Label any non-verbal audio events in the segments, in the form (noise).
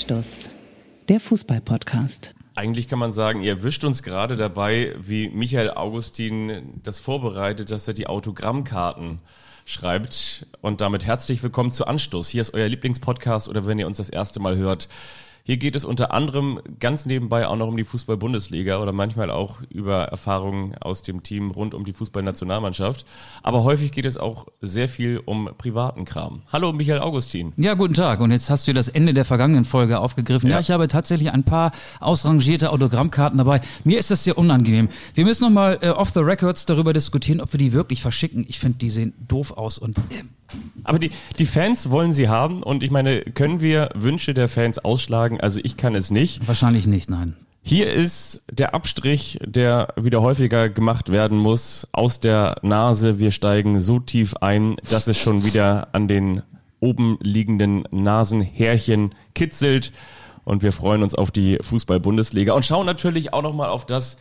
Anstoß, der Fußball-Podcast. Eigentlich kann man sagen, ihr erwischt uns gerade dabei, wie Michael Augustin das vorbereitet, dass er die Autogrammkarten schreibt. Und damit herzlich willkommen zu Anstoß. Hier ist euer Lieblingspodcast oder wenn ihr uns das erste Mal hört, hier geht es unter anderem ganz nebenbei auch noch um die Fußball-Bundesliga oder manchmal auch über Erfahrungen aus dem Team rund um die Fußballnationalmannschaft. Aber häufig geht es auch sehr viel um privaten Kram. Hallo Michael Augustin. Ja, guten Tag. Und jetzt hast du das Ende der vergangenen Folge aufgegriffen. Ja, ja ich habe tatsächlich ein paar ausrangierte Autogrammkarten dabei. Mir ist das sehr unangenehm. Wir müssen nochmal äh, off the records darüber diskutieren, ob wir die wirklich verschicken. Ich finde, die sehen doof aus und äh, aber die, die Fans wollen sie haben und ich meine, können wir Wünsche der Fans ausschlagen? Also ich kann es nicht. Wahrscheinlich nicht, nein. Hier ist der Abstrich, der wieder häufiger gemacht werden muss, aus der Nase. Wir steigen so tief ein, dass es schon wieder an den oben liegenden Nasenhärchen kitzelt. Und wir freuen uns auf die Fußball-Bundesliga und schauen natürlich auch nochmal auf das,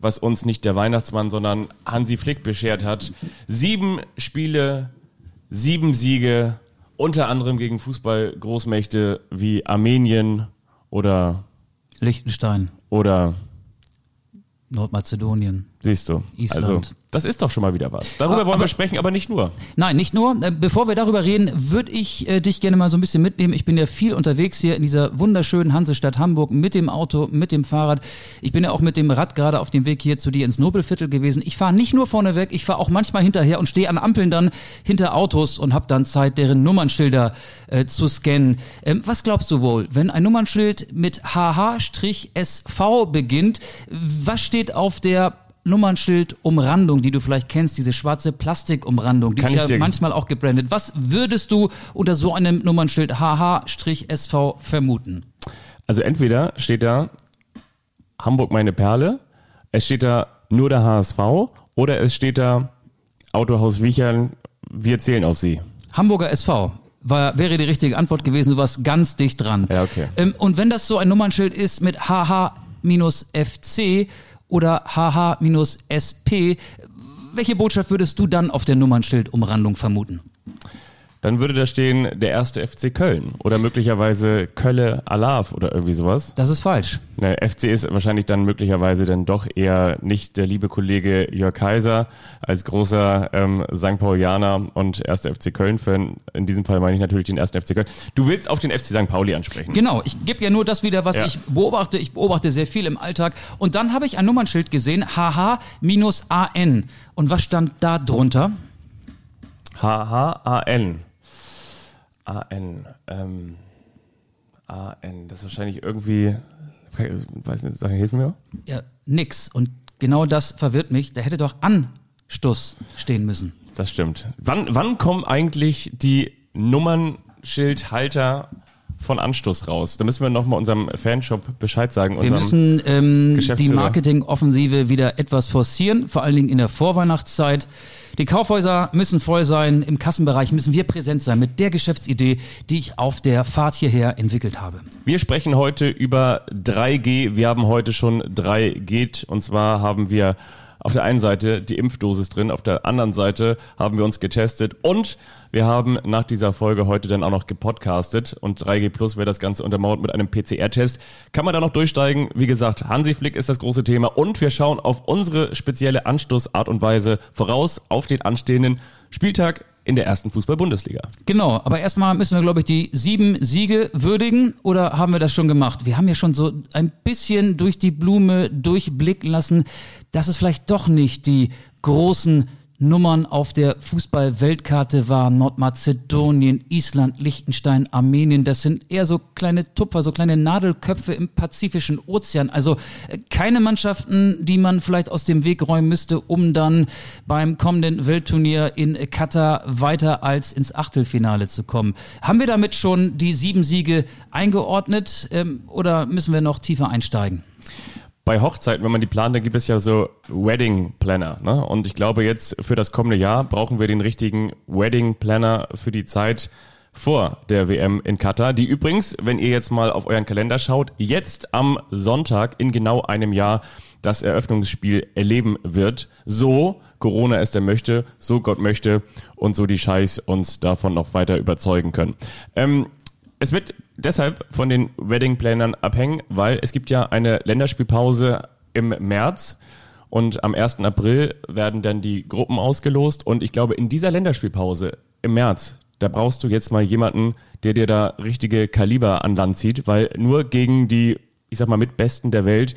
was uns nicht der Weihnachtsmann, sondern Hansi Flick beschert hat. Sieben Spiele sieben Siege, unter anderem gegen Fußball-Großmächte wie Armenien oder Liechtenstein oder Nordmazedonien. Siehst du. Island. Also, das ist doch schon mal wieder was. Darüber wollen aber, wir sprechen, aber nicht nur. Nein, nicht nur. Äh, bevor wir darüber reden, würde ich äh, dich gerne mal so ein bisschen mitnehmen. Ich bin ja viel unterwegs hier in dieser wunderschönen Hansestadt Hamburg mit dem Auto, mit dem Fahrrad. Ich bin ja auch mit dem Rad gerade auf dem Weg hier zu dir ins Nobelviertel gewesen. Ich fahre nicht nur vorne weg, ich fahre auch manchmal hinterher und stehe an Ampeln dann hinter Autos und habe dann Zeit, deren Nummernschilder äh, zu scannen. Ähm, was glaubst du wohl, wenn ein Nummernschild mit HH-SV beginnt, was steht auf der Nummernschildumrandung, die du vielleicht kennst, diese schwarze Plastikumrandung, die Kann ist ja manchmal auch gebrandet. Was würdest du unter so einem Nummernschild HH-SV vermuten? Also entweder steht da Hamburg meine Perle, es steht da nur der HSV oder es steht da Autohaus Wiechern, wir zählen auf sie. Hamburger SV. War, wäre die richtige Antwort gewesen. Du warst ganz dicht dran. Ja, okay. Ähm, und wenn das so ein Nummernschild ist mit HH-FC, oder HH-SP. Welche Botschaft würdest du dann auf der Nummernschildumrandung vermuten? Dann würde da stehen der erste FC Köln oder möglicherweise Kölle Alav oder irgendwie sowas. Das ist falsch. Der FC ist wahrscheinlich dann möglicherweise dann doch eher nicht der liebe Kollege Jörg Kaiser als großer ähm, St. Paulianer und erster FC Köln-Fan. In diesem Fall meine ich natürlich den ersten FC Köln. Du willst auf den FC St. Pauli ansprechen. Genau, ich gebe ja nur das wieder, was ja. ich beobachte. Ich beobachte sehr viel im Alltag. Und dann habe ich ein Nummernschild gesehen, HH-AN. Und was stand da drunter? HHAN. AN. Ähm, AN. Das ist wahrscheinlich irgendwie. Weiß nicht, sag, hilf mir. Ja, nix. Und genau das verwirrt mich. Da hätte doch Anstoß stehen müssen. Das stimmt. Wann, wann kommen eigentlich die Nummernschildhalter von Anstoß raus. Da müssen wir nochmal unserem Fanshop Bescheid sagen. Wir müssen ähm, die Marketingoffensive wieder etwas forcieren, vor allen Dingen in der Vorweihnachtszeit. Die Kaufhäuser müssen voll sein, im Kassenbereich müssen wir präsent sein mit der Geschäftsidee, die ich auf der Fahrt hierher entwickelt habe. Wir sprechen heute über 3G. Wir haben heute schon 3G und zwar haben wir auf der einen Seite die Impfdosis drin, auf der anderen Seite haben wir uns getestet und wir haben nach dieser Folge heute dann auch noch gepodcastet und 3G Plus wäre das Ganze untermauert mit einem PCR-Test. Kann man da noch durchsteigen? Wie gesagt, Hansi Flick ist das große Thema und wir schauen auf unsere spezielle Anstoßart und Weise voraus auf den anstehenden Spieltag in der ersten Fußball-Bundesliga. Genau, aber erstmal müssen wir, glaube ich, die sieben Siege würdigen oder haben wir das schon gemacht? Wir haben ja schon so ein bisschen durch die Blume durchblicken lassen, dass es vielleicht doch nicht die großen Nummern auf der Fußball-Weltkarte waren. Nordmazedonien, Island, Liechtenstein, Armenien. Das sind eher so kleine Tupfer, so kleine Nadelköpfe im Pazifischen Ozean. Also äh, keine Mannschaften, die man vielleicht aus dem Weg räumen müsste, um dann beim kommenden Weltturnier in Katar weiter als ins Achtelfinale zu kommen. Haben wir damit schon die sieben Siege eingeordnet ähm, oder müssen wir noch tiefer einsteigen? Bei Hochzeiten, wenn man die plant, dann gibt es ja so Wedding Planner. Ne? Und ich glaube, jetzt für das kommende Jahr brauchen wir den richtigen Wedding Planner für die Zeit vor der WM in Katar, die übrigens, wenn ihr jetzt mal auf euren Kalender schaut, jetzt am Sonntag in genau einem Jahr das Eröffnungsspiel erleben wird. So Corona es denn möchte, so Gott möchte und so die Scheiß uns davon noch weiter überzeugen können. Ähm, es wird deshalb von den Wedding-Planern abhängen, weil es gibt ja eine Länderspielpause im März und am 1. April werden dann die Gruppen ausgelost und ich glaube, in dieser Länderspielpause im März, da brauchst du jetzt mal jemanden, der dir da richtige Kaliber an Land zieht, weil nur gegen die, ich sag mal, Mitbesten der Welt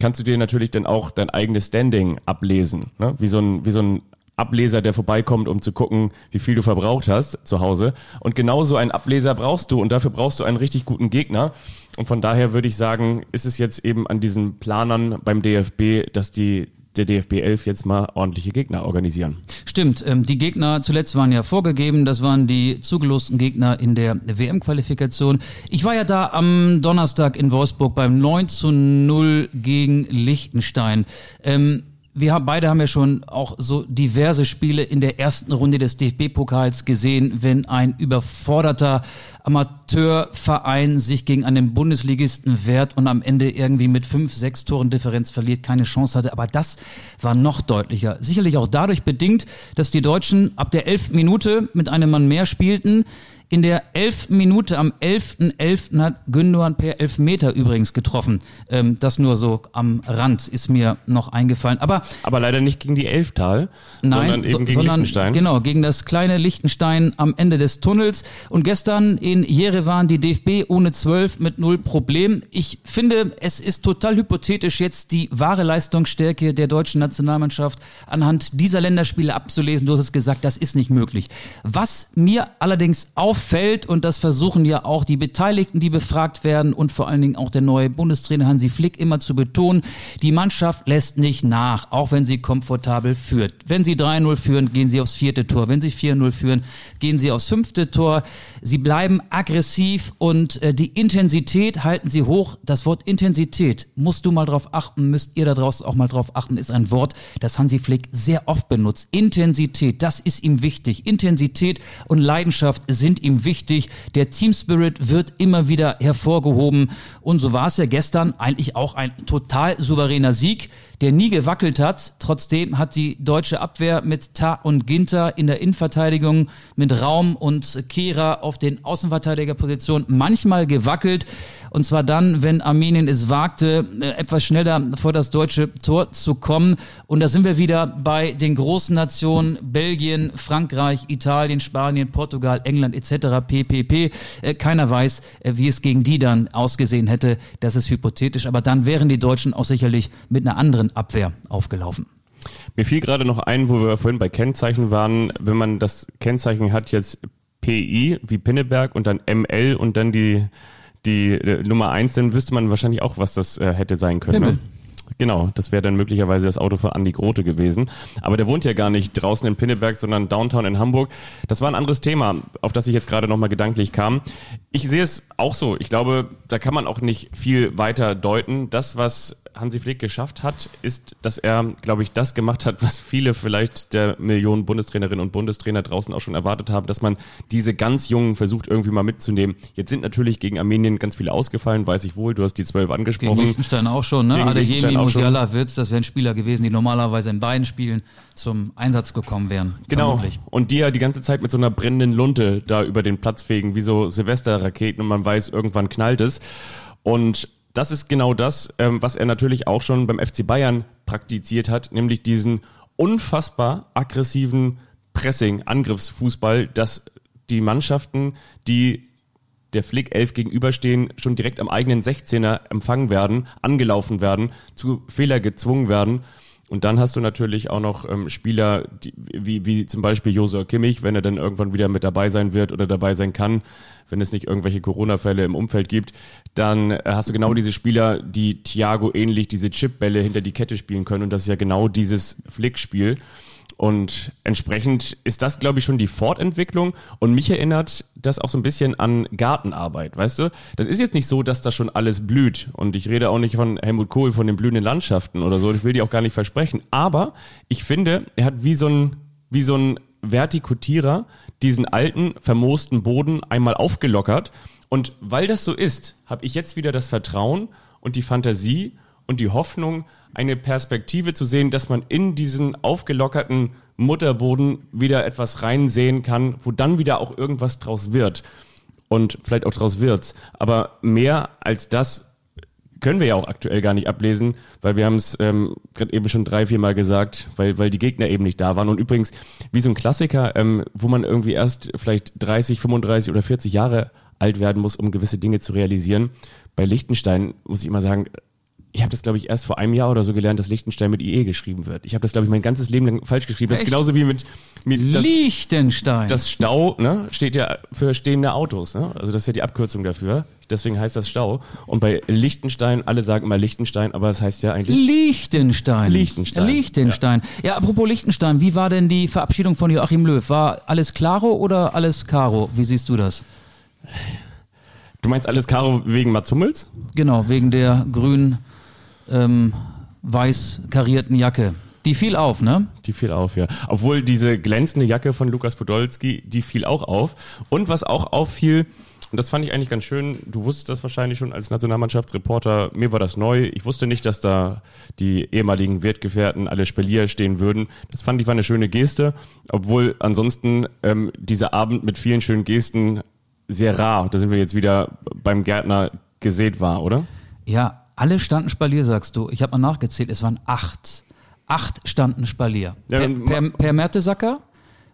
kannst du dir natürlich dann auch dein eigenes Standing ablesen. Ne? Wie, so ein, wie so ein Ableser, der vorbeikommt, um zu gucken, wie viel du verbraucht hast zu Hause. Und genau so einen Ableser brauchst du und dafür brauchst du einen richtig guten Gegner. Und von daher würde ich sagen, ist es jetzt eben an diesen Planern beim DFB, dass die der DFB 11 jetzt mal ordentliche Gegner organisieren. Stimmt, ähm, die Gegner zuletzt waren ja vorgegeben, das waren die zugelosten Gegner in der WM-Qualifikation. Ich war ja da am Donnerstag in Wolfsburg beim 9 zu 0 gegen Liechtenstein. Ähm, wir haben, beide haben ja schon auch so diverse Spiele in der ersten Runde des DFB-Pokals gesehen, wenn ein überforderter Amateurverein sich gegen einen Bundesligisten wehrt und am Ende irgendwie mit fünf, sechs Toren Differenz verliert, keine Chance hatte. Aber das war noch deutlicher. Sicherlich auch dadurch bedingt, dass die Deutschen ab der elften Minute mit einem Mann mehr spielten. In der elften Minute am 11.11. .11. hat Gündogan per Elfmeter übrigens getroffen. Ähm, das nur so am Rand ist mir noch eingefallen. Aber, Aber leider nicht gegen die Elftal, nein, sondern eben gegen sondern, Liechtenstein. Genau, gegen das kleine Liechtenstein am Ende des Tunnels. Und gestern in Jerewan die DFB ohne 12 mit null Problem. Ich finde, es ist total hypothetisch, jetzt die wahre Leistungsstärke der deutschen Nationalmannschaft anhand dieser Länderspiele abzulesen. Du hast es gesagt, das ist nicht möglich. Was mir allerdings auffällt, und das versuchen ja auch die Beteiligten, die befragt werden und vor allen Dingen auch der neue Bundestrainer Hansi Flick immer zu betonen, die Mannschaft lässt nicht nach, auch wenn sie komfortabel führt. Wenn sie 3-0 führen, gehen sie aufs vierte Tor. Wenn sie 4-0 führen, gehen sie aufs fünfte Tor. Sie bleiben aggressiv und äh, die Intensität halten sie hoch. Das Wort Intensität musst du mal drauf achten, müsst ihr da draußen auch mal drauf achten, ist ein Wort, das Hansi Flick sehr oft benutzt. Intensität, das ist ihm wichtig. Intensität und Leidenschaft sind ihm wichtig. Der Team Spirit wird immer wieder hervorgehoben. Und so war es ja gestern eigentlich auch ein total souveräner Sieg, der nie gewackelt hat. Trotzdem hat die deutsche Abwehr mit Ta und Ginter in der Innenverteidigung, mit Raum und Kehra auf den Außenverteidigerpositionen manchmal gewackelt. Und zwar dann, wenn Armenien es wagte, äh, etwas schneller vor das deutsche Tor zu kommen. Und da sind wir wieder bei den großen Nationen Belgien, Frankreich, Italien, Spanien, Portugal, England etc. ppp. Äh, Keiner weiß, äh, wie es gegen die dann ausgesehen hätte. Das ist hypothetisch. Aber dann wären die Deutschen auch sicherlich mit einer anderen Abwehr aufgelaufen. Mir fiel gerade noch ein, wo wir vorhin bei Kennzeichen waren, wenn man das Kennzeichen hat jetzt PI wie Pinneberg und dann ML und dann die, die äh, Nummer eins, dann wüsste man wahrscheinlich auch, was das äh, hätte sein können. Ne? Genau, das wäre dann möglicherweise das Auto von Andi Grote gewesen. Aber der wohnt ja gar nicht draußen in Pinneberg, sondern downtown in Hamburg. Das war ein anderes Thema, auf das ich jetzt gerade nochmal gedanklich kam. Ich sehe es auch so. Ich glaube, da kann man auch nicht viel weiter deuten. Das, was Hansi Flick geschafft hat, ist, dass er, glaube ich, das gemacht hat, was viele vielleicht der Millionen Bundestrainerinnen und Bundestrainer draußen auch schon erwartet haben, dass man diese ganz Jungen versucht irgendwie mal mitzunehmen. Jetzt sind natürlich gegen Armenien ganz viele ausgefallen, weiß ich wohl. Du hast die zwölf Gegen angesprochen. Liechtenstein auch schon, ne? Gegen Adeyemi. Musiala, Wirtz, das wären Spieler gewesen, die normalerweise in beiden Spielen zum Einsatz gekommen wären. Genau. vermutlich. Und die ja die ganze Zeit mit so einer brennenden Lunte da über den Platz fegen, wie so Silvesterraketen und man weiß, irgendwann knallt es. Und das ist genau das, ähm, was er natürlich auch schon beim FC Bayern praktiziert hat, nämlich diesen unfassbar aggressiven Pressing, Angriffsfußball, dass die Mannschaften, die der Flick 11 gegenüberstehen, schon direkt am eigenen 16er empfangen werden, angelaufen werden, zu Fehler gezwungen werden. Und dann hast du natürlich auch noch ähm, Spieler, die, wie, wie zum Beispiel Josua Kimmich, wenn er dann irgendwann wieder mit dabei sein wird oder dabei sein kann, wenn es nicht irgendwelche Corona-Fälle im Umfeld gibt, dann äh, hast du genau diese Spieler, die Thiago ähnlich diese Chipbälle hinter die Kette spielen können. Und das ist ja genau dieses Flick-Spiel. Und entsprechend ist das, glaube ich, schon die Fortentwicklung. Und mich erinnert das auch so ein bisschen an Gartenarbeit, weißt du? Das ist jetzt nicht so, dass da schon alles blüht. Und ich rede auch nicht von Helmut Kohl, von den blühenden Landschaften oder so. Ich will die auch gar nicht versprechen. Aber ich finde, er hat wie so ein, wie so ein Vertikutierer diesen alten, vermoosten Boden einmal aufgelockert. Und weil das so ist, habe ich jetzt wieder das Vertrauen und die Fantasie und die Hoffnung, eine Perspektive zu sehen, dass man in diesen aufgelockerten Mutterboden wieder etwas reinsehen kann, wo dann wieder auch irgendwas draus wird. und vielleicht auch draus wird's. Aber mehr als das können wir ja auch aktuell gar nicht ablesen, weil wir haben es ähm, gerade eben schon drei, vier Mal gesagt, weil, weil die Gegner eben nicht da waren. Und übrigens, wie so ein Klassiker, ähm, wo man irgendwie erst vielleicht 30, 35 oder 40 Jahre alt werden muss, um gewisse Dinge zu realisieren. Bei Liechtenstein muss ich immer sagen, ich habe das, glaube ich, erst vor einem Jahr oder so gelernt, dass Liechtenstein mit IE geschrieben wird. Ich habe das, glaube ich, mein ganzes Leben lang falsch geschrieben. Das ist genauso wie mit, mit das, Liechtenstein. das Stau, ne, steht ja für stehende Autos. Ne? Also das ist ja die Abkürzung dafür. Deswegen heißt das Stau. Und bei Liechtenstein, alle sagen immer Liechtenstein, aber es heißt ja eigentlich Liechtenstein. Liechtenstein. Liechtenstein. Ja. apropos Liechtenstein, wie war denn die Verabschiedung von Joachim Löw? War alles klaro oder alles karo? Wie siehst du das? Du meinst alles Karo wegen Mats Hummels? Genau, wegen der grün ähm, weiß karierten Jacke. Die fiel auf, ne? Die fiel auf, ja. Obwohl diese glänzende Jacke von Lukas Podolski, die fiel auch auf. Und was auch auffiel, und das fand ich eigentlich ganz schön, du wusstest das wahrscheinlich schon als Nationalmannschaftsreporter, mir war das neu. Ich wusste nicht, dass da die ehemaligen Wertgefährten, alle Spalier stehen würden. Das fand ich war eine schöne Geste, obwohl ansonsten ähm, dieser Abend mit vielen schönen Gesten sehr rar, da sind wir jetzt wieder beim Gärtner gesät war, oder? Ja, alle standen Spalier, sagst du. Ich habe mal nachgezählt, es waren acht. Acht standen Spalier. Ja, per, per, per Mertesacker,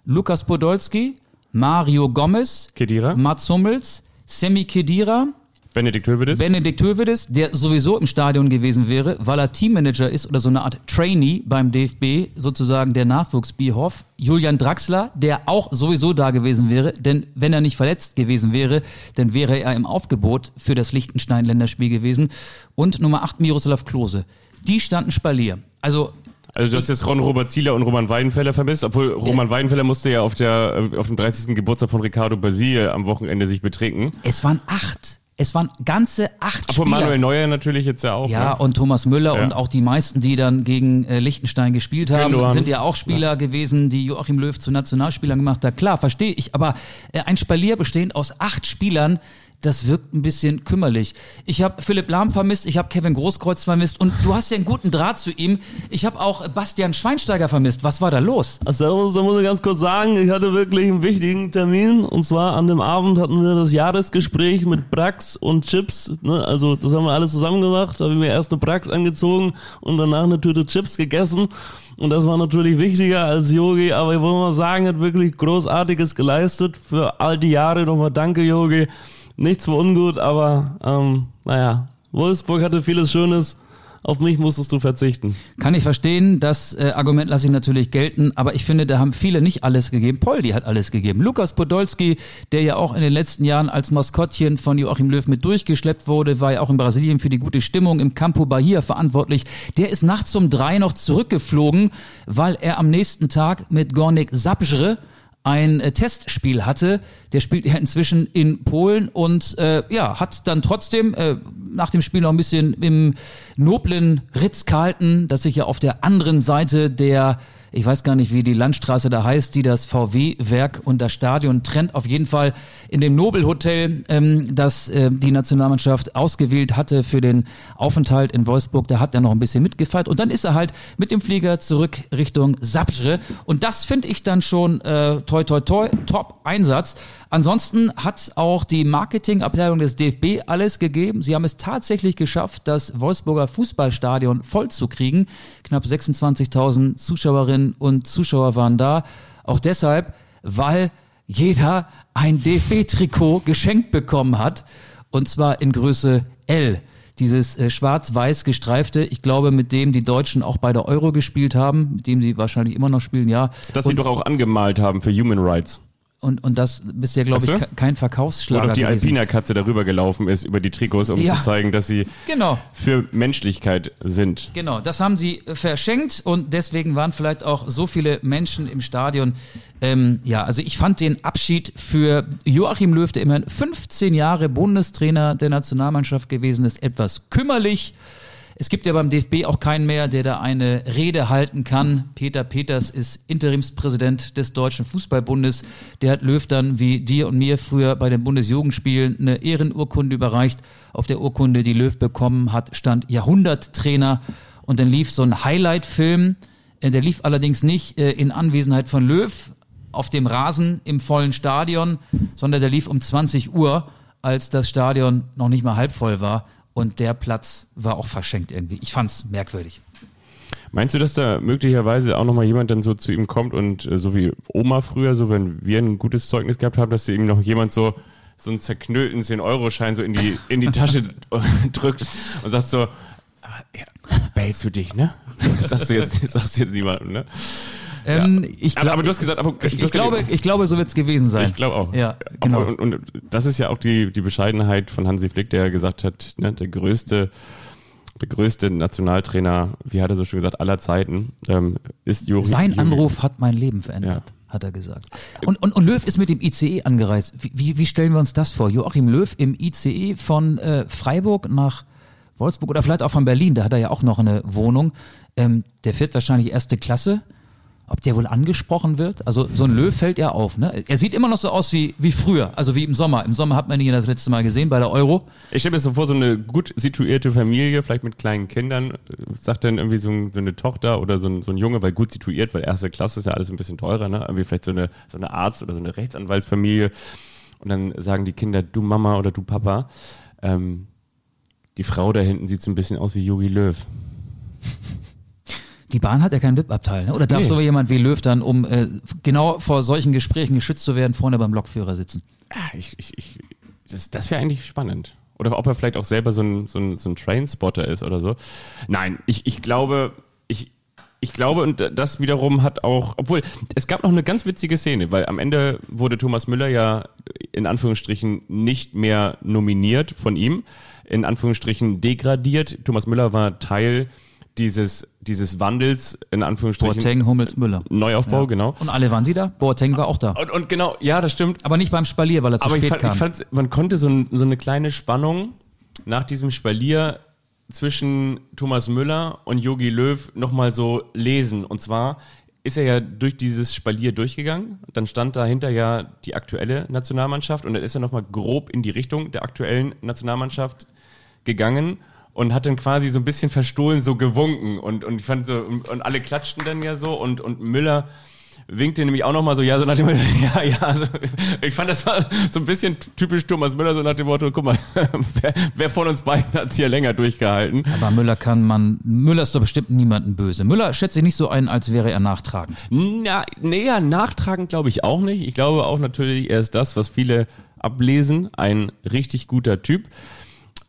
Lukas Podolski, Mario Gomez, Kedira, Mats Hummels, Semi Kedira, Benedikt Hövedes. Benedikt Hövedes, der sowieso im Stadion gewesen wäre, weil er Teammanager ist oder so eine Art Trainee beim DFB, sozusagen der Nachwuchsbierhoff. Julian Draxler, der auch sowieso da gewesen wäre, denn wenn er nicht verletzt gewesen wäre, dann wäre er im Aufgebot für das Liechtenstein-Länderspiel gewesen. Und Nummer 8 Miroslav Klose. Die standen Spalier. Also Also du hast jetzt Ron Robert Zieler und Roman Weidenfeller vermisst, obwohl Roman Weidenfeller musste ja auf, der, äh, auf dem 30. Geburtstag von Ricardo Basile am Wochenende sich betrinken. es waren acht. Es waren ganze acht Obwohl Spieler. Manuel Neuer natürlich jetzt ja auch. Ja, ne? und Thomas Müller Ja. und auch die meisten, die dann gegen äh, Liechtenstein gespielt haben, Gündogan. sind ja auch Spieler gewesen, die Joachim Löw zu Nationalspielern gemacht hat. Klar, verstehe ich, aber äh, ein Spalier bestehend aus acht Spielern, das wirkt ein bisschen kümmerlich. Ich habe Philipp Lahm vermisst, ich habe Kevin Großkreuz vermisst und du hast ja einen guten Draht zu ihm. Ich habe auch Bastian Schweinsteiger vermisst. Was war da los? Servus, da muss ich ganz kurz sagen, ich hatte wirklich einen wichtigen Termin und zwar an dem Abend hatten wir das Jahresgespräch mit Brax und Chips, ne? also das haben wir alles zusammen gemacht, da habe ich mir erst eine Brax angezogen und danach eine Tüte Chips gegessen und das war natürlich wichtiger als Yogi, aber ich wollte mal sagen, hat wirklich Großartiges geleistet für all die Jahre, nochmal danke Yogi, nichts war ungut, aber ähm, naja, Wolfsburg hatte vieles Schönes, auf mich musstest du verzichten. Kann ich verstehen, das äh, Argument lasse ich natürlich gelten, aber ich finde, da haben viele nicht alles gegeben. Poldi hat alles gegeben. Lukas Podolski, der ja auch in den letzten Jahren als Maskottchen von Joachim Löw mit durchgeschleppt wurde, war ja auch in Brasilien für die gute Stimmung im Campo Bahia verantwortlich. Der ist nachts um drei noch zurückgeflogen, weil er am nächsten Tag mit Gornik Sapjre ein äh, Testspiel hatte. Der spielt ja inzwischen in Polen und äh, ja, hat dann trotzdem äh, nach dem Spiel noch ein bisschen im noblen Ritz-Carlton, das sich ja auf der anderen Seite der ich weiß gar nicht, wie die Landstraße da heißt, die das VW-Werk und das Stadion trennt. Auf jeden Fall in dem Nobelhotel, ähm, das äh, die Nationalmannschaft ausgewählt hatte für den Aufenthalt in Wolfsburg. Da hat er noch ein bisschen mitgefeiert. Und dann ist er halt mit dem Flieger zurück Richtung Sapjre. Und das finde ich dann schon äh, toi toi toi, Top-Einsatz. Ansonsten hat auch die Marketingabteilung des DFB alles gegeben. Sie haben es tatsächlich geschafft, das Wolfsburger Fußballstadion voll zu kriegen. Knapp 26.000 Zuschauerinnen und Zuschauer waren da. Auch deshalb, weil jeder ein DFB-Trikot geschenkt bekommen hat. Und zwar in Größe L. Dieses äh, schwarz-weiß gestreifte, ich glaube, mit dem die Deutschen auch bei der Euro gespielt haben, mit dem sie wahrscheinlich immer noch spielen, ja. Das sie doch auch angemalt haben für Human Rights. Und, und das ist ja, glaube ich, du? kein Verkaufsschlager doch die gewesen. Alpina-Katze darüber gelaufen ist, über die Trikots, um Ja. zu zeigen, dass sie Genau. für Menschlichkeit sind. Genau, das haben sie äh, verschenkt und deswegen waren vielleicht auch so viele Menschen im Stadion. Ähm, ja, also ich fand den Abschied für Joachim Löw, der immerhin 15 Jahre Bundestrainer der Nationalmannschaft gewesen ist, etwas kümmerlich. Es gibt ja beim DFB auch keinen mehr, der da eine Rede halten kann. Peter Peters ist Interimspräsident des Deutschen Fußballbundes. Der hat Löw dann, wie dir und mir früher bei den Bundesjugendspielen, eine Ehrenurkunde überreicht. Auf der Urkunde, die Löw bekommen hat, stand Jahrhunderttrainer. Und dann lief so ein Highlight-Film. Äh, Der lief allerdings nicht äh, in Anwesenheit von Löw, auf dem Rasen im vollen Stadion, sondern der lief um 20 Uhr, als das Stadion noch nicht mal halb voll war. Und der Platz war auch verschenkt irgendwie. Ich fand's merkwürdig. Meinst du, dass da möglicherweise auch nochmal jemand dann so zu ihm kommt und äh, so wie Oma früher, so wenn wir ein gutes Zeugnis gehabt haben, dass ihm noch jemand so so einen zerknüllten 10-Euro-Schein so in die, in die Tasche (laughs) drückt und sagt so, "Aber, ja, behältst für dich, ne? (laughs) Das sagst du jetzt, sagst du jetzt niemandem, ne? Ähm, ich Aber, glaub- aber du hast gesagt, aber ich, ich, glaube, ich glaube, so wird's gewesen sein. Ich glaube auch. Ja, genau. Und, und das ist ja auch die, die Bescheidenheit von Hansi Flick, der gesagt hat, ne, der größte, der größte Nationaltrainer, wie hat er so schön gesagt, aller Zeiten, ähm, ist Juri. Sein Juri- Anruf hat mein Leben verändert, hat er gesagt. Und, und, und Löw ist mit dem ICE angereist. Wie, wie, wie stellen wir uns das vor? Joachim Löw im ICE von äh, Freiburg nach Wolfsburg oder vielleicht auch von Berlin, da hat er ja auch noch eine Wohnung. Ähm, der fährt wahrscheinlich erste Klasse. Ob der wohl angesprochen wird? Also so ein Löw fällt ja auf. Ne? Er sieht immer noch so aus wie, wie früher, also wie im Sommer. Im Sommer hat man ihn ja das letzte Mal gesehen bei der Euro. Ich stelle mir so vor, so eine gut situierte Familie, vielleicht mit kleinen Kindern, sagt dann irgendwie so, so eine Tochter oder so ein, so ein Junge, weil gut situiert, weil erste Klasse ist ja alles ein bisschen teurer, ne? Irgendwie vielleicht so eine, so eine Arzt- oder so eine Rechtsanwaltsfamilie. Und dann sagen die Kinder, du Mama oder du Papa. Ähm, die Frau da hinten sieht so ein bisschen aus wie Jogi Löw. Die Bahn hat ja keinen VIP-Abteil. Ne? Oder darf Nee. so jemand wie Löw dann, um äh, genau vor solchen Gesprächen geschützt zu werden, vorne beim Lokführer sitzen? Ah, ich, ich, ich, das das wäre eigentlich spannend. Oder ob er vielleicht auch selber so ein, so ein, so ein Trainspotter ist oder so. Nein, ich, ich glaube, ich, ich glaube, und das wiederum hat auch, obwohl, es gab noch eine ganz witzige Szene, weil am Ende wurde Thomas Müller ja in Anführungsstrichen nicht mehr nominiert von ihm, in Anführungsstrichen degradiert. Thomas Müller war Teil dieses, dieses Wandels, in Anführungsstrichen. Boateng, Hummels, Müller. Neuaufbau, Ja. genau. Und alle waren sie da? Boateng war auch da. Und, und genau, ja, das stimmt. Aber nicht beim Spalier, weil er zu Aber ich spät fand, ich kam. fand, man konnte so, ein, so eine kleine Spannung nach diesem Spalier zwischen Thomas Müller und Jogi Löw nochmal so lesen. Und zwar ist er ja durch dieses Spalier durchgegangen. Dann stand dahinter ja die aktuelle Nationalmannschaft und dann ist er nochmal grob in die Richtung der aktuellen Nationalmannschaft gegangen und hat dann quasi so ein bisschen verstohlen so gewunken und, und ich fand so, und, und alle klatschten dann ja so und, und Müller winkte nämlich auch nochmal so, ja, so nach dem Motto, (laughs) ja, ja, also, ich fand das war so ein bisschen typisch Thomas Müller, so nach dem Motto, guck mal, (laughs) wer, wer von uns beiden hat's hier länger durchgehalten? Aber Müller kann man, Müller ist doch bestimmt niemanden böse. Müller schätzt sich nicht so ein, als wäre er nachtragend. Na, näher nachtragend glaube ich auch nicht. Ich glaube auch natürlich, er ist das, was viele ablesen, ein richtig guter Typ.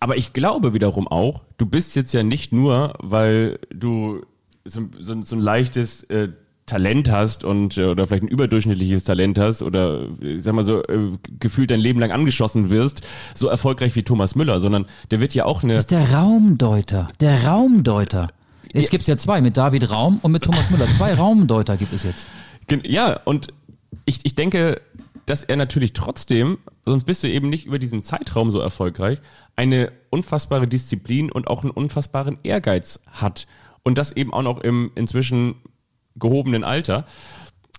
Aber ich glaube wiederum auch, du bist jetzt ja nicht nur, weil du so, so, so ein leichtes äh, Talent hast und äh, oder vielleicht ein überdurchschnittliches Talent hast oder ich sag mal so äh, gefühlt dein Leben lang angeschossen wirst, so erfolgreich wie Thomas Müller, sondern der wird ja auch eine Das ist der Raumdeuter. Der Raumdeuter. Jetzt gibt's ja zwei, mit David Raum und mit Thomas Müller. Zwei (laughs) Raumdeuter gibt es jetzt. Ja, und ich, ich denke, dass er natürlich trotzdem, sonst bist du eben nicht über diesen Zeitraum so erfolgreich, eine unfassbare Disziplin und auch einen unfassbaren Ehrgeiz hat. Und das eben auch noch im inzwischen gehobenen Alter.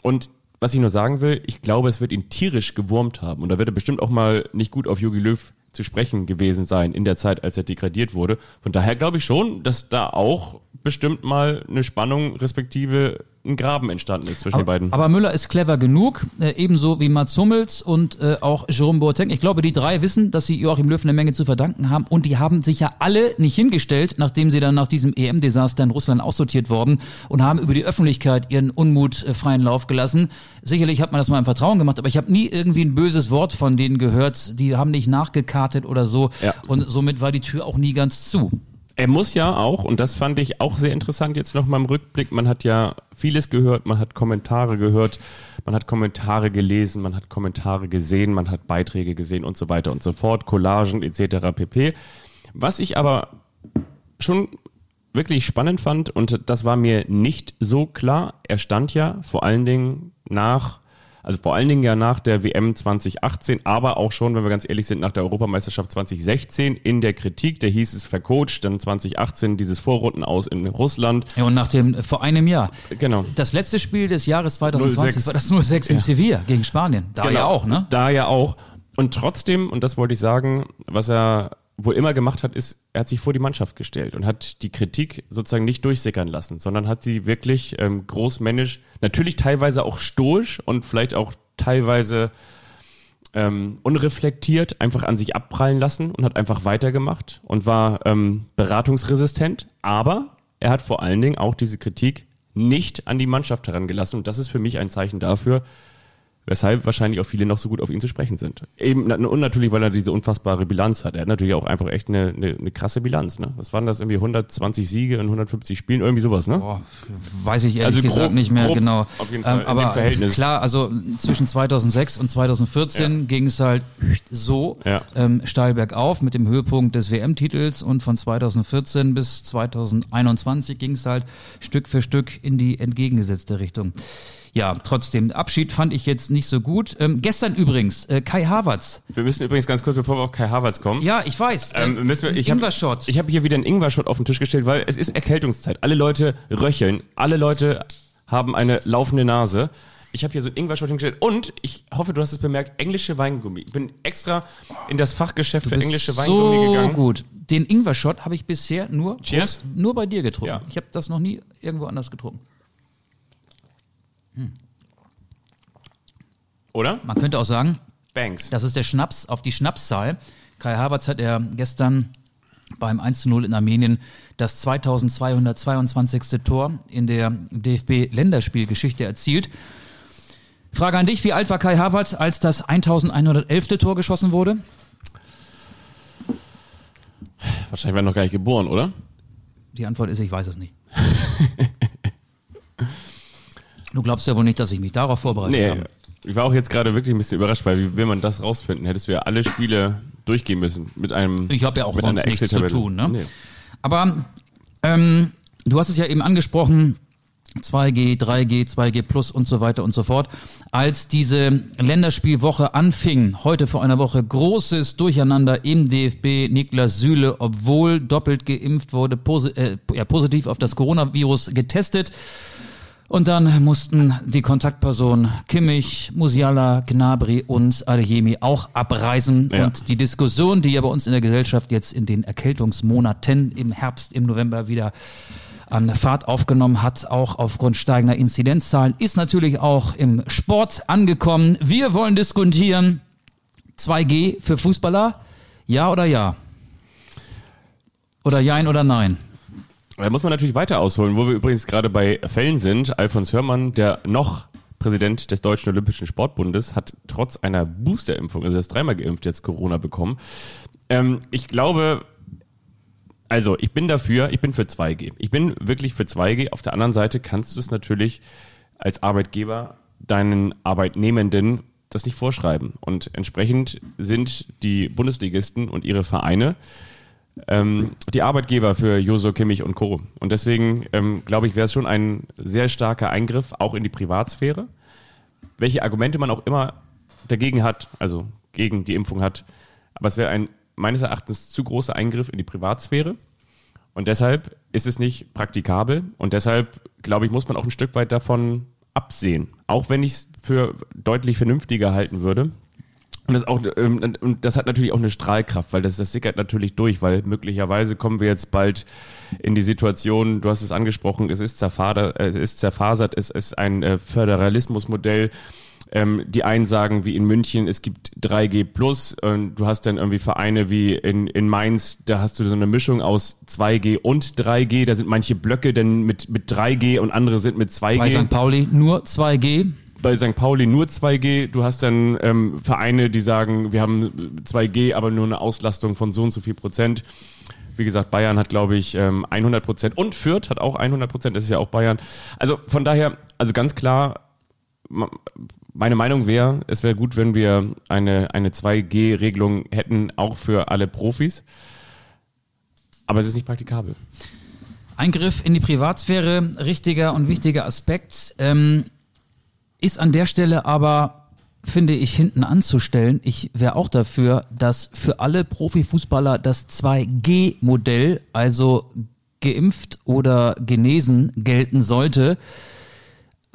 Und was ich nur sagen will, ich glaube, es wird ihn tierisch gewurmt haben. Und da wird er bestimmt auch mal nicht gut auf Jogi Löw zu sprechen gewesen sein in der Zeit, als er degradiert wurde. Von daher glaube ich schon, dass da auch bestimmt mal eine Spannung respektive ein Graben entstanden ist zwischen den beiden. Aber Müller ist clever genug, äh, ebenso wie Mats Hummels und äh, auch Jerome Boateng. Ich glaube, die drei wissen, dass sie Joachim Löw eine Menge zu verdanken haben und die haben sich ja alle nicht hingestellt, nachdem sie dann nach diesem EM-Desaster in Russland aussortiert worden und haben über die Öffentlichkeit ihren Unmut äh, freien Lauf gelassen. Sicherlich hat man das mal im Vertrauen gemacht, aber ich habe nie irgendwie ein böses Wort von denen gehört. Die haben nicht nachgekartet oder so Ja. und somit war die Tür auch nie ganz zu. Er muss ja auch, und das fand ich auch sehr interessant jetzt noch mal im Rückblick, man hat ja vieles gehört, man hat Kommentare gehört, man hat Kommentare gelesen, man hat Kommentare gesehen, man hat Beiträge gesehen und so weiter und so fort, Collagen etc. pp. Was ich aber schon wirklich spannend fand, und das war mir nicht so klar, er stand ja vor allen Dingen nach, also vor allen Dingen ja nach der WM 2018, aber auch schon, wenn wir ganz ehrlich sind, nach der Europameisterschaft 2016 in der Kritik, da hieß es vercoacht, dann 2018 dieses Vorrunden aus in Russland. Ja, und nach dem, vor einem Jahr. Genau. Das letzte Spiel des Jahres 2020 0-6. war das 0-6 in Sevilla gegen Spanien. Da ja auch, ne? Da ja auch. Und trotzdem, und das wollte ich sagen, was er wohl immer gemacht hat, ist, er hat sich vor die Mannschaft gestellt und hat die Kritik sozusagen nicht durchsickern lassen, sondern hat sie wirklich ähm, großmännisch, natürlich teilweise auch stoisch und vielleicht auch teilweise ähm, unreflektiert einfach an sich abprallen lassen und hat einfach weitergemacht und war ähm, beratungsresistent. Aber er hat vor allen Dingen auch diese Kritik nicht an die Mannschaft herangelassen. Und das ist für mich ein Zeichen dafür, weshalb wahrscheinlich auch viele noch so gut auf ihn zu sprechen sind. Eben, und natürlich, weil er diese unfassbare Bilanz hat. Er hat natürlich auch einfach echt eine, eine, eine krasse Bilanz. Ne? Was waren das irgendwie 120 Siege in 150 Spielen, irgendwie sowas, ne? Boah, weiß ich ehrlich Also gesagt grob- nicht mehr genau. auf jeden Fall in aber Verhältnis. klar, also zwischen 2006 und 2014 Ja. ging es halt so Ja. ähm, steil bergauf mit dem Höhepunkt des WM-Titels und von 2014 bis 2021 ging es halt Stück für Stück in die entgegengesetzte Richtung. Ja, trotzdem, Abschied fand ich jetzt nicht so gut. Ähm, gestern übrigens, äh, Kai Havertz. Wir müssen übrigens ganz kurz, bevor wir auf Kai Havertz kommen. Ja, ich weiß. Ähm, müssen wir, ich habe hab hier wieder einen Ingwer-Shot auf den Tisch gestellt, weil es ist Erkältungszeit. Alle Leute röcheln, alle Leute haben eine laufende Nase. Ich habe hier so einen Ingwer-Shot hingestellt und ich hoffe, du hast es bemerkt, englische Weingummi. Ich bin extra in das Fachgeschäft für englische Weingummi so gegangen. gut. Den Ingwer-Shot habe ich bisher nur, Cheers. nur bei dir getrunken. Ja. Ich habe das noch nie irgendwo anders getrunken. Oder? Man könnte auch sagen, Banks. das ist der Schnaps auf die Schnapszahl. Kai Havertz hat er gestern beim 1 zu 0 in Armenien das 2222. Tor in der DFB-Länderspielgeschichte erzielt. Frage an dich, wie alt war Kai Havertz, als das 1111. Tor geschossen wurde? Wahrscheinlich war er noch gar nicht geboren, oder? Die Antwort ist, ich weiß es nicht. (laughs) du glaubst ja wohl nicht, dass ich mich darauf vorbereitet Nee. habe. Ich war auch jetzt gerade wirklich ein bisschen überrascht, weil wie will man das rausfinden? Hättest du ja alle Spiele durchgehen müssen mit einem. Ich habe ja auch mit sonst nichts zu tun. Ne? Nee. Aber ähm, du hast es ja eben angesprochen, 2G, 3G, 2G Plus und so weiter und so fort. Als diese Länderspielwoche anfing, heute vor einer Woche, großes Durcheinander im DFB. Niklas Süle, obwohl doppelt geimpft wurde, posi äh, ja, positiv auf das Coronavirus getestet. Und dann mussten die Kontaktpersonen Kimmich, Musiala, Gnabry und Adeyemi auch abreisen. Ja. Und die Diskussion, die ja bei uns in der Gesellschaft jetzt in den Erkältungsmonaten im Herbst, im November wieder an Fahrt aufgenommen hat, auch aufgrund steigender Inzidenzzahlen, ist natürlich auch im Sport angekommen. Wir wollen diskutieren. 2G für Fußballer? Ja oder ja? Oder jein oder nein? Da muss man natürlich weiter ausholen, wo wir übrigens gerade bei Fällen sind. Alfons Hörmann, der noch Präsident des Deutschen Olympischen Sportbundes, hat trotz einer Boosterimpfung, also er ist dreimal geimpft, jetzt Corona bekommen. Ähm, ich glaube, also ich bin dafür, ich bin für 2G. Ich bin wirklich für 2G. Auf der anderen Seite kannst du es natürlich als Arbeitgeber deinen Arbeitnehmenden das nicht vorschreiben. Und entsprechend sind die Bundesligisten und ihre Vereine ähm, die Arbeitgeber für Joso Kimmich und Co. Und deswegen ähm, glaube ich, wäre es schon ein sehr starker Eingriff auch in die Privatsphäre. Welche Argumente man auch immer dagegen hat, also gegen die Impfung hat, aber es wäre ein meines Erachtens zu großer Eingriff in die Privatsphäre. Und deshalb ist es nicht praktikabel und deshalb, glaube ich, muss man auch ein Stück weit davon absehen. Auch wenn ich es für deutlich vernünftiger halten würde, und das, auch, ähm, und das hat natürlich auch eine Strahlkraft, weil das, das sickert natürlich durch, weil möglicherweise kommen wir jetzt bald in die Situation, du hast es angesprochen, es ist zerfasert, es ist, zerfasert, es ist ein äh, Föderalismusmodell. Ähm, die einen sagen, wie in München, es gibt 3G plus, und du hast dann irgendwie Vereine wie in, in Mainz, da hast du so eine Mischung aus 2G und 3G, da sind manche Blöcke dann mit, mit 3G und andere sind mit 2G Bei St. Pauli nur 2G. Bei St. Pauli nur 2G. Du hast dann ähm, Vereine, die sagen, wir haben 2G, aber nur eine Auslastung von so und so viel Prozent. Wie gesagt, Bayern hat, glaube ich, ähm, 100 Prozent und Fürth hat auch 100 Prozent. Das ist ja auch Bayern. Also von daher, also ganz klar, meine Meinung wäre, es wäre gut, wenn wir eine, eine 2G-Regelung hätten, auch für alle Profis. Aber es ist nicht praktikabel. Eingriff in die Privatsphäre, richtiger und wichtiger Aspekt, ähm, ist an der Stelle aber, finde ich, hinten anzustellen. Ich wäre auch dafür, dass für alle Profifußballer das 2G-Modell, also geimpft oder genesen, gelten sollte.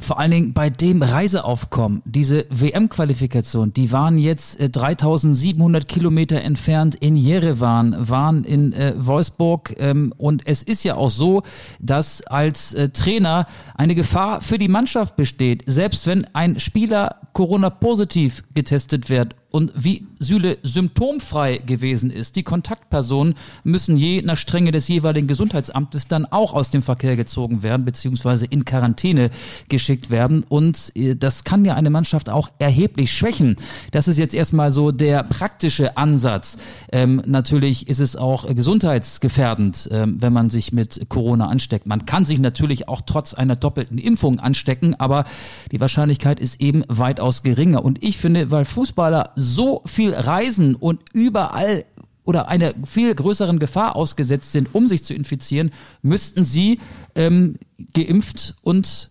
Vor allen Dingen bei dem Reiseaufkommen, diese WM-Qualifikation, die waren jetzt äh, 3700 Kilometer entfernt in Jerewan, waren in äh, Wolfsburg ähm, und es ist ja auch so, dass als äh, Trainer eine Gefahr für die Mannschaft besteht, selbst wenn ein Spieler Corona-positiv getestet wird und wie Süle symptomfrei gewesen ist. Die Kontaktpersonen müssen je nach Strenge des jeweiligen Gesundheitsamtes dann auch aus dem Verkehr gezogen werden, beziehungsweise in Quarantäne geschickt werden. Und äh, das kann ja eine Mannschaft auch erheblich schwächen. Das ist jetzt erstmal so der praktische Ansatz. Ähm, natürlich ist es auch gesundheitsgefährdend, ähm, wenn man sich mit Corona ansteckt. Man kann sich natürlich auch trotz einer doppelten Impfung anstecken, aber die Wahrscheinlichkeit ist eben weitaus geringer. Und ich finde, weil Fußballer so viel reisen und überall oder einer viel größeren Gefahr ausgesetzt sind, um sich zu infizieren, müssten sie ähm, geimpft und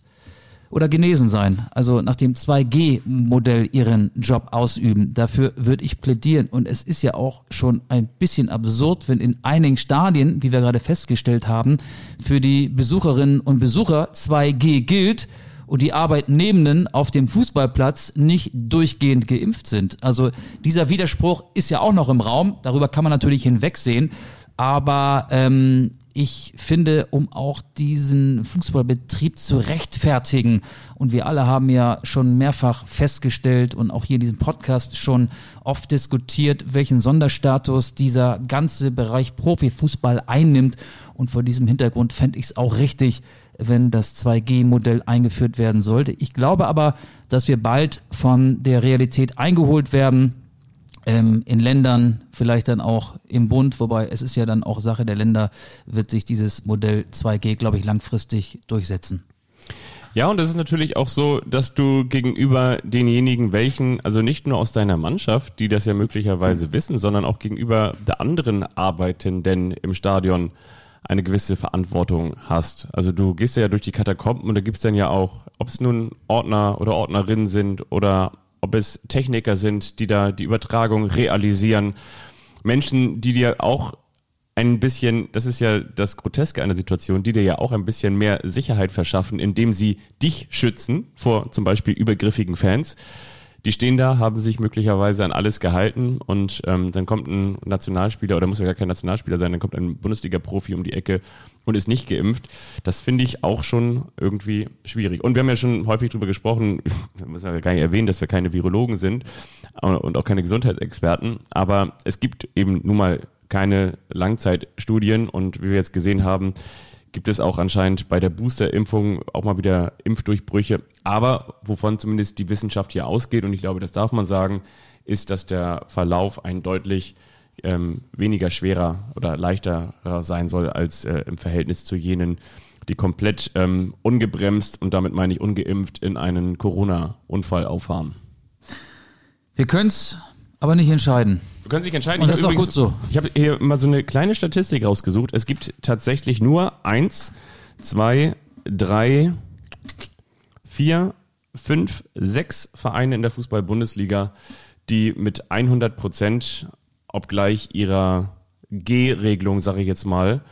oder genesen sein, also nach dem 2G-Modell ihren Job ausüben. Dafür würde ich plädieren. Und es ist ja auch schon ein bisschen absurd, wenn in einigen Stadien, wie wir gerade festgestellt haben, für die Besucherinnen und Besucher 2G gilt und die Arbeitnehmenden auf dem Fußballplatz nicht durchgehend geimpft sind. Also dieser Widerspruch ist ja auch noch im Raum. Darüber kann man natürlich hinwegsehen. Aber ähm, ich finde, um auch diesen Fußballbetrieb zu rechtfertigen, und wir alle haben ja schon mehrfach festgestellt und auch hier in diesem Podcast schon oft diskutiert, welchen Sonderstatus dieser ganze Bereich Profifußball einnimmt. Und vor diesem Hintergrund fände ich es auch richtig, wenn das 2G-Modell eingeführt werden sollte. Ich glaube aber, dass wir bald von der Realität eingeholt werden ähm, in Ländern, vielleicht dann auch im Bund, wobei es ist ja dann auch Sache der Länder, wird sich dieses Modell 2G, glaube ich, langfristig durchsetzen. Ja, und es ist natürlich auch so, dass du gegenüber denjenigen, welchen, also nicht nur aus deiner Mannschaft, die das ja möglicherweise wissen, sondern auch gegenüber der anderen Arbeitenden im Stadion eine gewisse Verantwortung hast. Also du gehst ja durch die Katakomben und da gibt es dann ja auch, ob es nun Ordner oder Ordnerinnen sind oder ob es Techniker sind, die da die Übertragung realisieren. Menschen, die dir auch ein bisschen, das ist ja das Groteske einer Situation, die dir ja auch ein bisschen mehr Sicherheit verschaffen, indem sie dich schützen vor zum Beispiel übergriffigen Fans die stehen da, haben sich möglicherweise an alles gehalten und ähm, dann kommt ein Nationalspieler oder muss ja gar kein Nationalspieler sein, dann kommt ein Bundesliga-Profi um die Ecke und ist nicht geimpft. Das finde ich auch schon irgendwie schwierig. Und wir haben ja schon häufig darüber gesprochen, (laughs) muss ja gar nicht erwähnen, dass wir keine Virologen sind und auch keine Gesundheitsexperten, aber es gibt eben nun mal keine Langzeitstudien und wie wir jetzt gesehen haben, gibt es auch anscheinend bei der Boosterimpfung auch mal wieder Impfdurchbrüche. Aber wovon zumindest die Wissenschaft hier ausgeht, und ich glaube, das darf man sagen, ist, dass der Verlauf ein deutlich ähm, weniger schwerer oder leichterer sein soll als äh, im Verhältnis zu jenen, die komplett ähm, ungebremst und damit meine ich ungeimpft in einen Corona-Unfall auffahren. Wir können es aber nicht entscheiden. Können sich entscheiden. Und das ist auch gut so. Ich habe hier mal so eine kleine Statistik rausgesucht. Es gibt tatsächlich nur eins, zwei, drei, vier, fünf, sechs Vereine in der Fußball-Bundesliga, die mit 100 Prozent, obgleich ihrer G-Regelung, sage ich jetzt mal,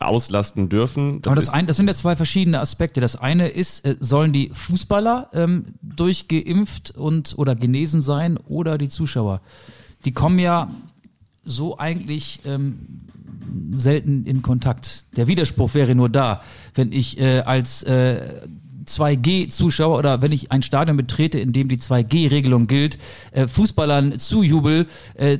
auslasten dürfen. Das Aber das, ein, das sind ja zwei verschiedene Aspekte. Das eine ist, äh, sollen die Fußballer ähm, durchgeimpft und oder genesen sein oder die Zuschauer? Die kommen ja so eigentlich ähm, selten in Kontakt. Der Widerspruch wäre nur da, wenn ich äh, als äh, 2G-Zuschauer oder wenn ich ein Stadion betrete, in dem die 2G-Regelung gilt, äh, Fußballern zujubel, äh,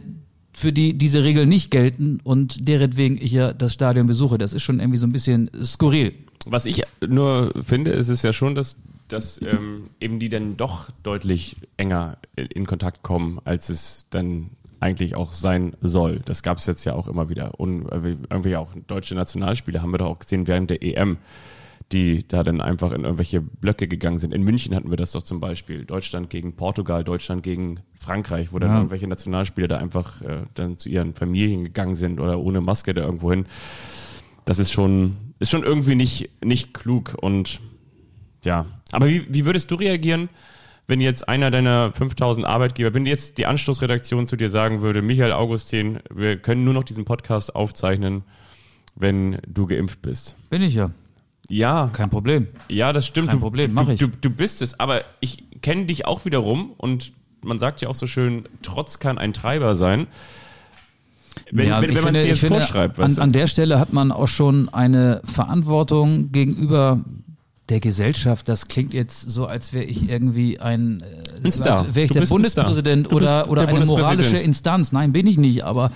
für die diese Regeln nicht gelten und deretwegen ich ja das Stadion besuche. Das ist schon irgendwie so ein bisschen skurril. Was ich nur finde, ist es ja schon, dass, dass ähm, eben die dann doch deutlich enger in Kontakt kommen, als es dann eigentlich auch sein soll. Das gab es jetzt ja auch immer wieder. Und äh, irgendwie auch deutsche Nationalspiele haben wir doch auch gesehen während der EM die da dann einfach in irgendwelche Blöcke gegangen sind. In München hatten wir das doch zum Beispiel. Deutschland gegen Portugal, Deutschland gegen Frankreich, wo dann ja. irgendwelche Nationalspieler da einfach äh, dann zu ihren Familien gegangen sind oder ohne Maske da irgendwo hin. Das ist schon, ist schon irgendwie nicht, nicht klug und ja. Aber wie, wie würdest du reagieren, wenn jetzt einer deiner 5000 Arbeitgeber, wenn jetzt die Anstoßredaktion zu dir sagen würde, Michael Augustin, wir können nur noch diesen Podcast aufzeichnen, wenn du geimpft bist? Bin ich ja. Ja, Kein Problem. ja, das stimmt. Kein du, Problem, du, mach ich. Du, du bist es, aber ich kenne dich auch wiederum und man sagt ja auch so schön, Trotz kann ein Treiber sein. Wenn, Ja, wenn, wenn man es jetzt finde, vorschreibt, an, an der Stelle hat man auch schon eine Verantwortung gegenüber der Gesellschaft. Das klingt jetzt so, als wäre ich irgendwie ein, äh, wäre ich Du der Bundespräsident oder, oder der eine moralische. Instanz. Nein, bin ich nicht, aber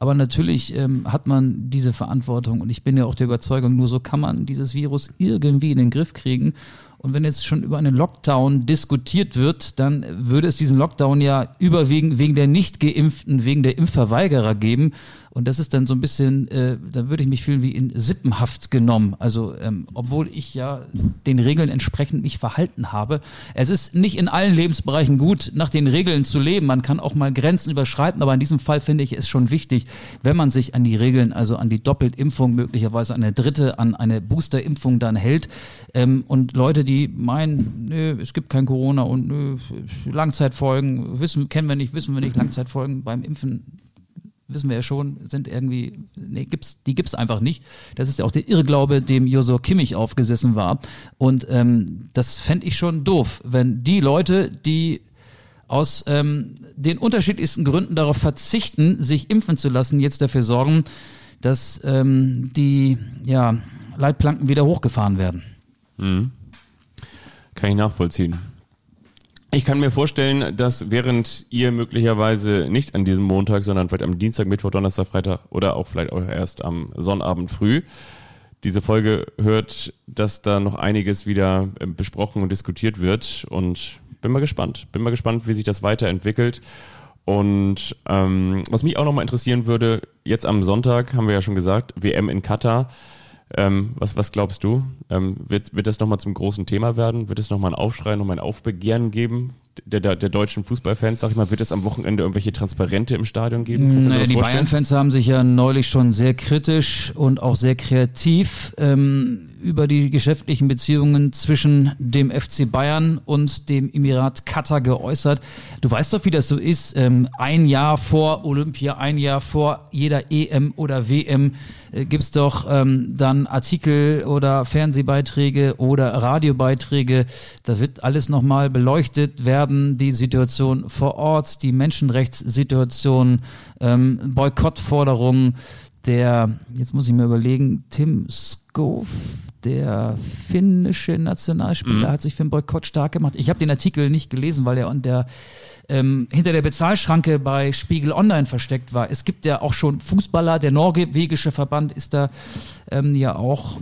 aber natürlich ähm, hat man diese Verantwortung und ich bin ja auch der Überzeugung, nur so kann man dieses Virus irgendwie in den Griff kriegen. Und wenn jetzt schon über einen Lockdown diskutiert wird, dann würde es diesen Lockdown ja überwiegend wegen der Nicht-Geimpften, wegen der Impfverweigerer geben. Und das ist dann so ein bisschen, äh, da würde ich mich fühlen wie in Sippenhaft genommen. Also, ähm, obwohl ich ja den Regeln entsprechend mich verhalten habe. Es ist nicht in allen Lebensbereichen gut, nach den Regeln zu leben. Man kann auch mal Grenzen überschreiten, aber in diesem Fall finde ich es schon wichtig, wenn man sich an die Regeln, also an die Doppeltimpfung, möglicherweise an eine dritte, an eine Boosterimpfung dann hält. Ähm, und Leute, die meinen, nö, es gibt kein Corona und nö, Langzeitfolgen, wissen, kennen wir nicht, wissen wir nicht, Langzeitfolgen beim Impfen wissen wir ja schon, sind irgendwie, nee, gibt's, die gibt's einfach nicht. Das ist ja auch der Irrglaube, dem Josua Kimmich aufgesessen war. Und ähm, das fände ich schon doof, wenn die Leute, die aus ähm, den unterschiedlichsten Gründen darauf verzichten, sich impfen zu lassen, jetzt dafür sorgen, dass ähm, die ja, Leitplanken wieder hochgefahren werden. Kann ich nachvollziehen. Ich kann mir vorstellen, dass während ihr möglicherweise nicht an diesem Montag, sondern vielleicht am Dienstag, Mittwoch, Donnerstag, Freitag oder auch vielleicht auch erst am Sonnabend früh diese Folge hört, dass da noch einiges wieder äh, besprochen und diskutiert wird. Und bin mal gespannt. Bin mal gespannt, wie sich das weiterentwickelt. Und ähm, was mich auch nochmal interessieren würde, jetzt am Sonntag haben wir ja schon gesagt, WM in Katar. Ähm, was, was glaubst du? Ähm, wird, wird das nochmal zum großen Thema werden? Wird es nochmal einen Aufschrei, nochmal ein Aufbegehren geben? Der, der, der deutschen Fußballfans, sag ich mal, wird es am Wochenende irgendwelche Transparente im Stadion geben? Naja, die? Bayern-Fans haben sich ja neulich schon sehr kritisch und auch sehr kreativ ähm, über die geschäftlichen Beziehungen zwischen dem FC Bayern und dem Emirat Katar geäußert. Du weißt doch, wie das so ist. Ähm, ein Jahr vor Olympia, ein Jahr vor jeder EM oder WM äh, gibt's doch ähm, dann Artikel oder Fernsehbeiträge oder Radiobeiträge. Da wird alles nochmal beleuchtet werden, die Situation vor Ort, die Menschenrechtssituation, ähm, Boykottforderungen. Der, jetzt muss ich mir überlegen, Tim Skov, der finnische Nationalspieler, hat sich für den Boykott stark gemacht. Ich habe den Artikel nicht gelesen, weil er an der ähm, hinter der Bezahlschranke bei Spiegel Online versteckt war. Es gibt ja auch schon Fußballer, der norwegische Verband ist da ähm, ja auch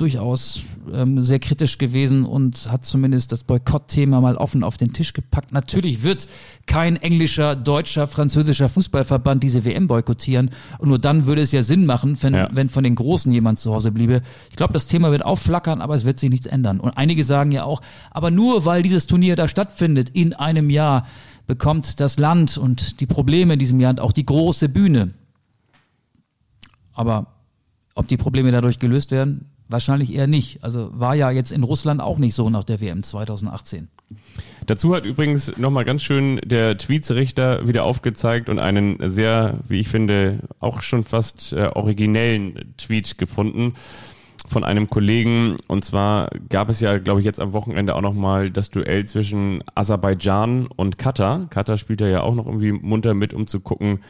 durchaus ähm, sehr kritisch gewesen und hat zumindest das Boykott-Thema mal offen auf den Tisch gepackt. Natürlich wird kein englischer, deutscher, französischer Fußballverband diese WM boykottieren und nur dann würde es ja Sinn machen, wenn, Ja. wenn von den Großen jemand zu Hause bliebe. Ich glaube, das Thema wird aufflackern, aber es wird sich nichts ändern. Und einige sagen ja auch, aber nur weil dieses Turnier da stattfindet in einem Jahr, bekommt das Land und die Probleme in diesem Jahr auch die große Bühne. Aber ob die Probleme dadurch gelöst werden, wahrscheinlich eher nicht. Also war ja jetzt in Russland auch nicht so nach der WM 2018. Dazu hat übrigens nochmal ganz schön der Tweetsrichter wieder aufgezeigt und einen sehr, wie ich finde, auch schon fast äh, originellen Tweet gefunden von einem Kollegen. Und zwar gab es ja, glaube ich, jetzt am Wochenende auch nochmal das Duell zwischen Aserbaidschan und Katar. Katar spielt ja auch noch irgendwie munter mit, um zu gucken,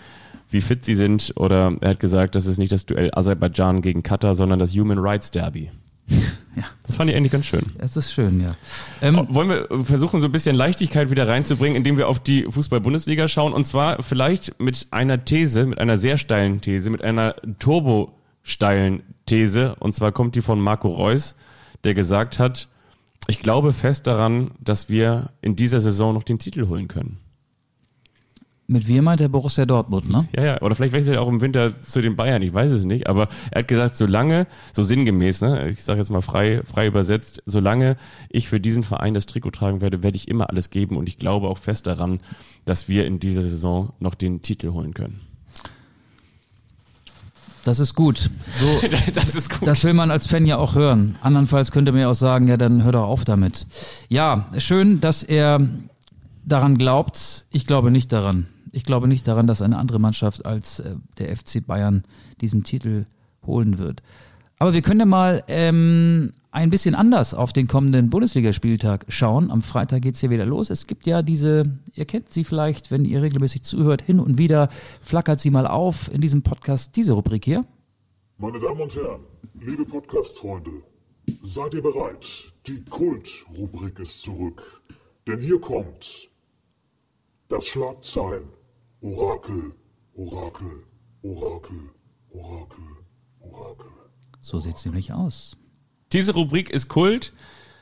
wie fit sie sind. Oder er hat gesagt, das ist nicht das Duell Aserbaidschan gegen Katar, sondern das Human Rights Derby. (laughs) Ja, Das fand ich eigentlich ganz schön. es ist schön, ja. Ähm, Wollen wir versuchen, so ein bisschen Leichtigkeit wieder reinzubringen, indem wir auf die Fußball-Bundesliga schauen? Und zwar vielleicht mit einer These, mit einer sehr steilen These, mit einer turbo-steilen These. Und zwar kommt die von Marco Reus, der gesagt hat, ich glaube fest daran, dass wir in dieser Saison noch den Titel holen können. mit wir meint der Borussia Dortmund, ne? Ja, ja, oder vielleicht wechselt er auch im Winter zu den Bayern, ich weiß es nicht, aber er hat gesagt, solange, so sinngemäß, ne, ich sage jetzt mal frei, frei übersetzt, solange ich für diesen Verein das Trikot tragen werde, werde ich immer alles geben und ich glaube auch fest daran, dass wir in dieser Saison noch den Titel holen können. Das ist gut. So, (laughs) Das ist gut. Das will man als Fan ja auch hören. Andernfalls könnte man ja auch sagen, ja, dann hör doch auf damit. Ja, schön, dass er daran glaubt. Ich glaube nicht daran. Ich glaube nicht daran, dass eine andere Mannschaft als äh, der FC Bayern diesen Titel holen wird. Aber wir können ja mal ähm, ein bisschen anders auf den kommenden Bundesligaspieltag schauen. Am Freitag geht's hier wieder los. Es gibt ja diese, ihr kennt sie vielleicht, wenn ihr regelmäßig zuhört, hin und wieder flackert sie mal auf in diesem Podcast, diese Rubrik hier. Meine Damen und Herren, liebe Podcast-Freunde, seid ihr bereit? Die Kult-Rubrik ist zurück. Denn hier kommt das Schlagzeilen. Orakel, Orakel, Orakel, Orakel, Orakel. So sieht's nämlich aus. Diese Rubrik ist Kult.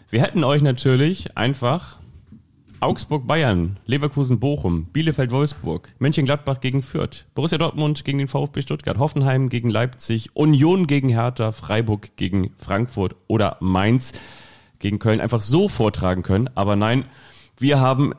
Wir hätten euch natürlich einfach Augsburg-Bayern, Leverkusen-Bochum, Bielefeld-Wolfsburg, Mönchengladbach gegen Fürth, Borussia Dortmund gegen den VfB Stuttgart, Hoffenheim gegen Leipzig, Union gegen Hertha, Freiburg gegen Frankfurt oder Mainz gegen Köln einfach so vortragen können. Aber nein, wir haben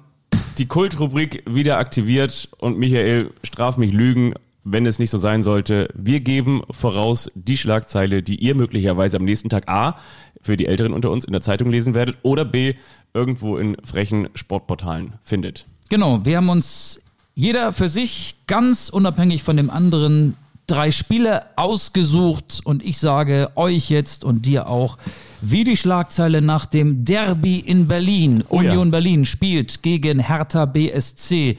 die Kultrubrik wieder aktiviert und Michael, straf mich Lügen, wenn es nicht so sein sollte. Wir geben voraus die Schlagzeile, die ihr möglicherweise am nächsten Tag A für die Älteren unter uns in der Zeitung lesen werdet oder B irgendwo in frechen Sportportalen findet. Genau, wir haben uns jeder für sich ganz unabhängig von dem anderen drei Spiele ausgesucht und ich sage euch jetzt und dir auch, wie die Schlagzeile nach dem Derby in Berlin. Oh ja. Union Berlin spielt gegen Hertha BSC.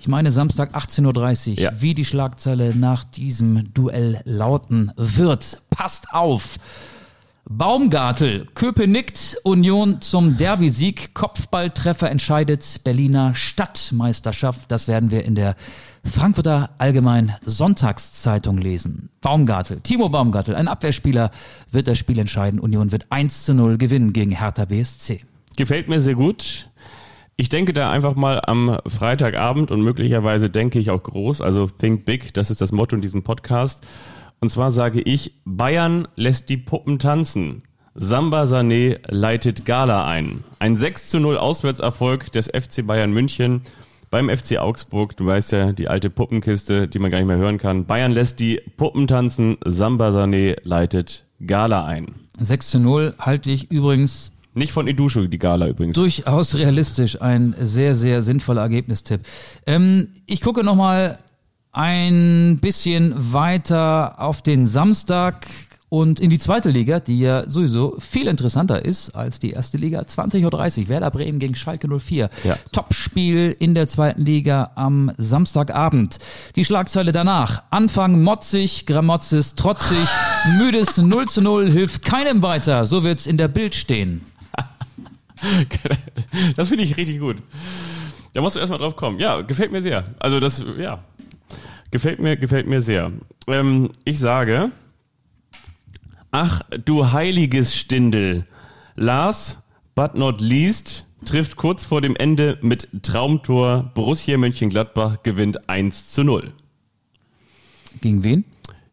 Ich meine Samstag 18.30 Uhr, Ja. wie die Schlagzeile nach diesem Duell lauten wird. Passt auf! Baumgartel, Köpenick, Union zum Derby-Sieg, Kopfballtreffer entscheidet Berliner Stadtmeisterschaft. Das werden wir in der Frankfurter Allgemein Sonntagszeitung lesen. Baumgartel, Timo Baumgartel, ein Abwehrspieler, wird das Spiel entscheiden. Union wird 1 zu 0 gewinnen gegen Hertha BSC. Gefällt mir sehr gut. Ich denke da einfach mal am Freitagabend und möglicherweise denke ich auch groß, also Think Big, das ist das Motto in diesem Podcast. Und zwar sage ich, Bayern lässt die Puppen tanzen. Samba Sané leitet Gala ein. Ein 6 zu 0 Auswärtserfolg des FC Bayern München beim FC Augsburg. Du weißt ja, die alte Puppenkiste, die man gar nicht mehr hören kann. Bayern lässt die Puppen tanzen. Samba Sané leitet Gala ein. 6 zu 0 halte ich übrigens Nicht von Idusho, die Gala übrigens. durchaus realistisch. Ein sehr, sehr sinnvoller Ergebnistipp. Ähm, ich gucke nochmal ein bisschen weiter auf den Samstag und in die zweite Liga, die ja sowieso viel interessanter ist als die erste Liga. 20.30 Uhr, Werder Bremen gegen Schalke 04. Ja. Topspiel in der zweiten Liga am Samstagabend. Die Schlagzeile danach. Anfang motzig, Gramotzes trotzig, (laughs) müdes 0 zu 0 hilft keinem weiter. So wird's in der Bild stehen. (laughs) Das finde ich richtig gut. Da musst du erstmal drauf kommen. Ja, gefällt mir sehr. Also das, ja, gefällt mir, gefällt mir sehr. Ähm, ich sage, ach du heiliges Stindel. Last but not least trifft kurz vor dem Ende mit Traumtor. Borussia Mönchengladbach gewinnt 1 zu 0. Gegen wen?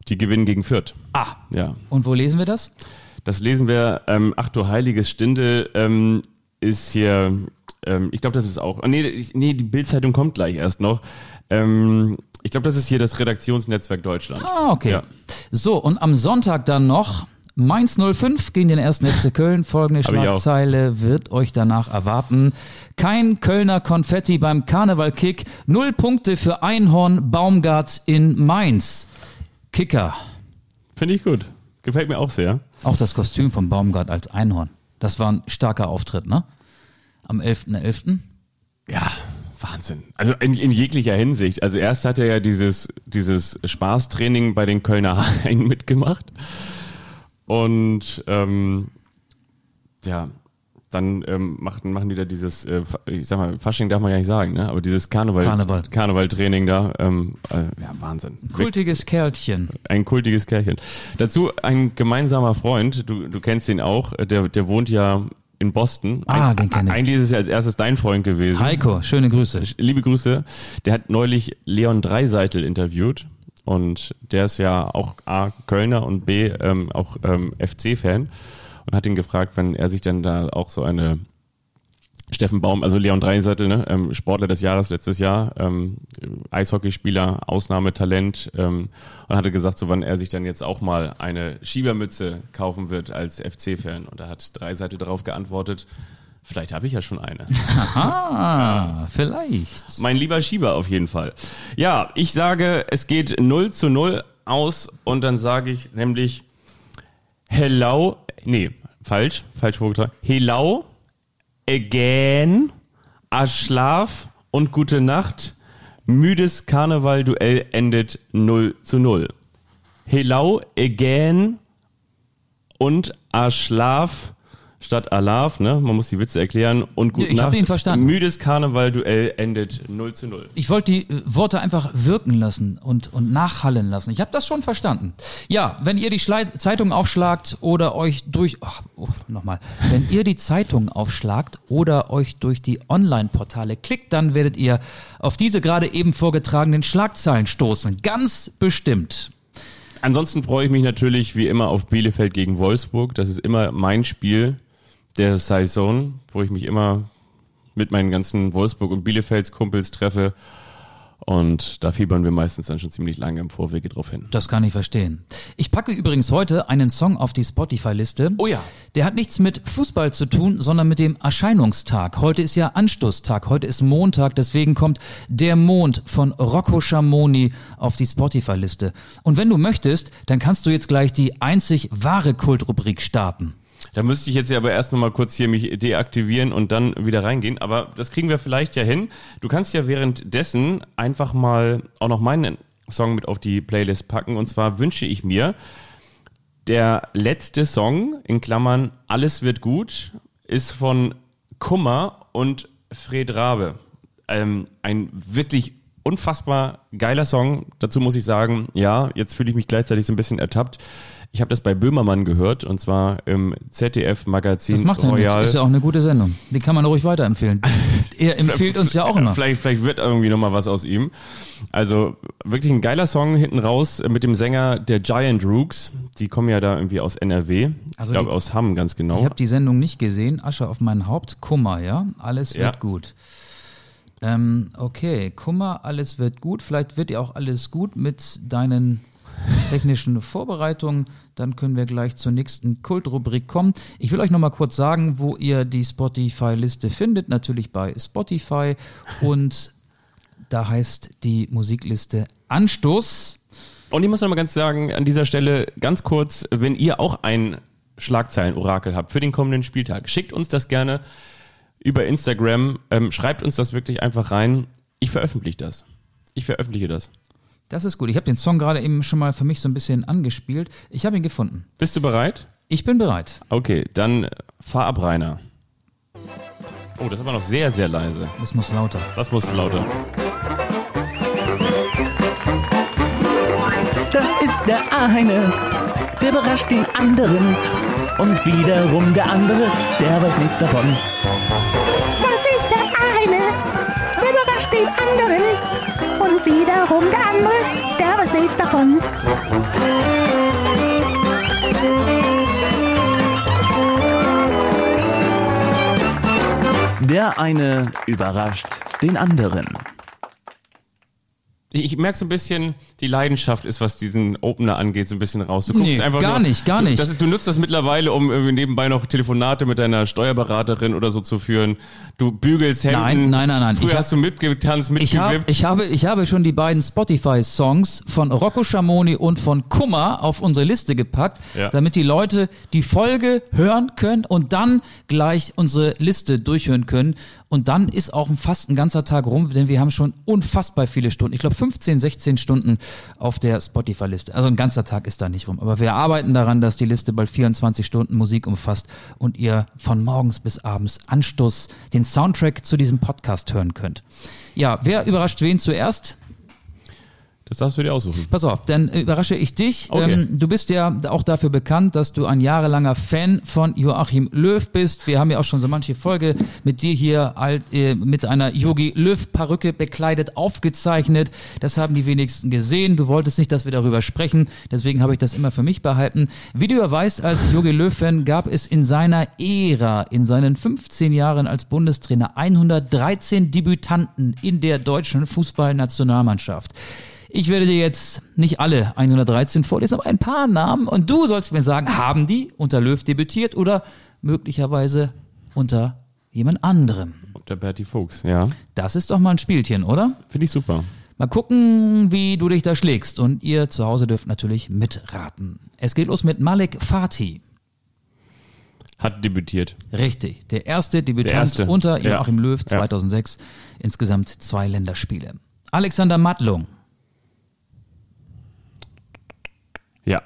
Die gewinnen gegen Fürth. Ah, Ja. und wo lesen wir das? Das lesen wir, ähm, ach du heiliges Stindel, ähm, ist hier, ähm, ich glaube, das ist auch, oh, nee, ich- nee, die Bildzeitung kommt gleich erst noch. Ähm, ich glaube, das ist hier das Redaktionsnetzwerk Deutschland. Ah, okay. Ja. So, und am Sonntag dann noch Mainz 05 gegen den ersten FC Köln. Folgende. Schlagzeile wird euch danach erwarten. Kein Kölner Konfetti beim Karnevalkick. Null Punkte für Einhorn Baumgart in Mainz. Kicker. Finde ich gut. Gefällt mir auch sehr. Auch das Kostüm von Baumgart als Einhorn. Das war ein starker Auftritt, ne? Am 11.11. Ja, Wahnsinn. Also in, in jeglicher Hinsicht. Also erst hat er ja dieses, dieses Spaßtraining bei den Kölner Haien (laughs) mitgemacht. Und ähm, ja, dann ähm, machen, machen die da dieses, äh, ich sag mal, Fasching darf man ja nicht sagen, ne? aber dieses Karneval, Karneval. Karnevaltraining da, ähm, äh, ja, Wahnsinn. Kultiges Kerlchen. Ein kultiges Kerlchen. Dazu ein gemeinsamer Freund, du, du kennst ihn auch, der, der wohnt ja in Boston. Ah, Ein- den kenn ich. Eigentlich ist es ja als erstes dein Freund gewesen. Heiko, schöne Grüße. Liebe Grüße. Der hat neulich Leon Dreiseitel interviewt und der ist ja auch A, Kölner und B, ähm, auch ähm, FC-Fan und hat ihn gefragt, wenn er sich dann da auch so eine Steffen Baum, also Leon Dreiseitel, ne, ähm, Sportler des Jahres letztes Jahr, ähm, Eishockeyspieler, Ausnahmetalent ähm, und hatte gesagt, so wann er sich dann jetzt auch mal eine Schiebermütze kaufen wird als FC-Fan und da hat Dreiseitel darauf geantwortet, vielleicht habe ich ja schon eine. Ah, vielleicht. Mein lieber Schieber auf jeden Fall. Ja, ich sage, es geht 0 zu 0 aus und dann sage ich nämlich Hello, nee, falsch, falsch vorgetragen. Hello, again, Aschlaf und gute Nacht. Müdes Karneval-Duell endet 0 zu 0. Hello, again und Aschlaf statt Alaf, ne? Man muss die Witze erklären und gute Ja, ich hab Nacht. ihn verstanden. Müdes Karneval-Duell endet 0 zu 0. Ich wollte die äh, Worte einfach wirken lassen und, und nachhallen lassen. Ich habe das schon verstanden. Ja, wenn ihr die Schlei Zeitung aufschlagt oder euch durch... Ach, oh, nochmal. Wenn ihr die Zeitung aufschlagt oder euch durch die Online-Portale klickt, dann werdet ihr auf diese gerade eben vorgetragenen Schlagzeilen stoßen. Ganz bestimmt. Ansonsten freue ich mich natürlich wie immer auf Bielefeld gegen Wolfsburg. Das ist immer mein Spiel der Saison, wo ich mich immer mit meinen ganzen Wolfsburg- und Bielefelds-Kumpels treffe. Und da fiebern wir meistens dann schon ziemlich lange im Vorwege drauf hin. Das kann ich verstehen. Ich packe übrigens heute einen Song auf die Spotify-Liste. Oh ja. Der hat nichts mit Fußball zu tun, sondern mit dem Erscheinungstag. Heute ist ja Anstoßtag, heute ist Montag, deswegen kommt Der Mond von Rocco Schamoni auf die Spotify-Liste. Und wenn du möchtest, dann kannst du jetzt gleich die einzig wahre Kultrubrik starten. Da müsste ich jetzt ja aber erst nochmal kurz hier mich deaktivieren und dann wieder reingehen. Aber das kriegen wir vielleicht ja hin. Du kannst ja währenddessen einfach mal auch noch meinen Song mit auf die Playlist packen. Und zwar wünsche ich mir, der letzte Song, in Klammern Alles wird gut, ist von Kummer und Fred Rabe. Ähm, ein wirklich unfassbar geiler Song. Dazu muss ich sagen, ja, jetzt fühle ich mich gleichzeitig so ein bisschen ertappt. Ich habe das bei Böhmermann gehört und zwar im ZDF-Magazin Das macht ja Royal. nichts, ist ja auch eine gute Sendung. Die kann man ruhig weiterempfehlen. (laughs) Er empfiehlt uns ja auch immer. Vielleicht, vielleicht wird irgendwie nochmal was aus ihm. Also wirklich ein geiler Song hinten raus mit dem Sänger der Giant Rooks. Die kommen ja da irgendwie aus NRW. Also ich glaube aus Hamm ganz genau. Ich habe die Sendung nicht gesehen. Asche auf mein Haupt. Kummer, ja? Alles wird Ja. gut. Ähm, okay, Kummer, alles wird gut. Vielleicht wird ja auch alles gut mit deinen technischen Vorbereitungen. Dann können wir gleich zur nächsten Kultrubrik kommen. Ich will euch noch mal kurz sagen, wo ihr die Spotify-Liste findet. Natürlich bei Spotify. Und da heißt die Musikliste Anstoß. Und ich muss noch mal ganz sagen, an dieser Stelle ganz kurz, wenn ihr auch ein Schlagzeilen-Orakel habt für den kommenden Spieltag, schickt uns das gerne über Instagram. Ähm, schreibt uns das wirklich einfach rein. Ich veröffentliche das. Ich veröffentliche das. Das ist gut. Ich habe den Song gerade eben schon mal für mich so ein bisschen angespielt. Ich habe ihn gefunden. Bist du bereit? Ich bin bereit. Okay, dann fahr ab, Rainer. Oh, das ist aber noch sehr, sehr leise. Das muss lauter. Das muss lauter. Das ist der eine, der überrascht den anderen. Und wiederum der andere, der weiß nichts davon. Das ist der eine, der überrascht den anderen. Und wiederum der andere, der weiß nichts davon. Der eine überrascht den anderen. Ich, merke so ein bisschen, die Leidenschaft ist, was diesen Opener angeht, so ein bisschen raus. Du guckst Nee, einfach gar nur, nicht, gar du, nicht. Das du nutzt das mittlerweile, um irgendwie nebenbei noch Telefonate mit deiner Steuerberaterin oder so zu führen. Du bügelst Hemden. Nein, nein, nein, nein. Früher Ich hab- hast du mitgetanzt, Ich, hab, mitgewippt. ich, habe, ich habe schon die beiden Spotify-Songs von Rocco Schamoni und von Kummer auf unsere Liste gepackt, Ja. damit die Leute die Folge hören können und dann gleich unsere Liste durchhören können. Und dann ist auch fast ein ganzer Tag rum, denn wir haben schon unfassbar viele Stunden. Ich glaube 15, 16 Stunden auf der Spotify-Liste. Also ein ganzer Tag ist da nicht rum. Aber wir arbeiten daran, dass die Liste bald 24 Stunden Musik umfasst und ihr von morgens bis abends Anstoß den Soundtrack zu diesem Podcast hören könnt. Ja, wer überrascht wen zuerst? Das darfst du dir aussuchen. Pass auf, dann überrasche ich dich. Okay. Ähm, du bist ja auch dafür bekannt, dass du ein jahrelanger Fan von Joachim Löw bist. Wir haben ja auch schon so manche Folge mit dir hier alt, äh, mit einer Yogi Löw-Perücke bekleidet aufgezeichnet. Das haben die wenigsten gesehen. Du wolltest nicht, dass wir darüber sprechen. Deswegen habe ich das immer für mich behalten. Wie du ja weißt, als Jogi Löw-Fan gab es in seiner Ära, in seinen 15 Jahren als Bundestrainer, 113 Debütanten in der deutschen Fußballnationalmannschaft. Ich werde dir jetzt nicht alle 113 vorlesen, aber ein paar Namen und du sollst mir sagen, haben die unter Löw debütiert oder möglicherweise unter jemand anderem? Und der Bertie Fuchs, ja. Das ist doch mal ein Spielchen, oder? Finde ich super. Mal gucken, wie du dich da schlägst. Und ihr zu Hause dürft natürlich mitraten. Es geht los mit Malik Fatih. Hat debütiert. Richtig. Der erste Debütant Der erste. unter Ja. Joachim Löw Ja. 2006. Insgesamt zwei Länderspiele. Alexander Mattlung. Ja.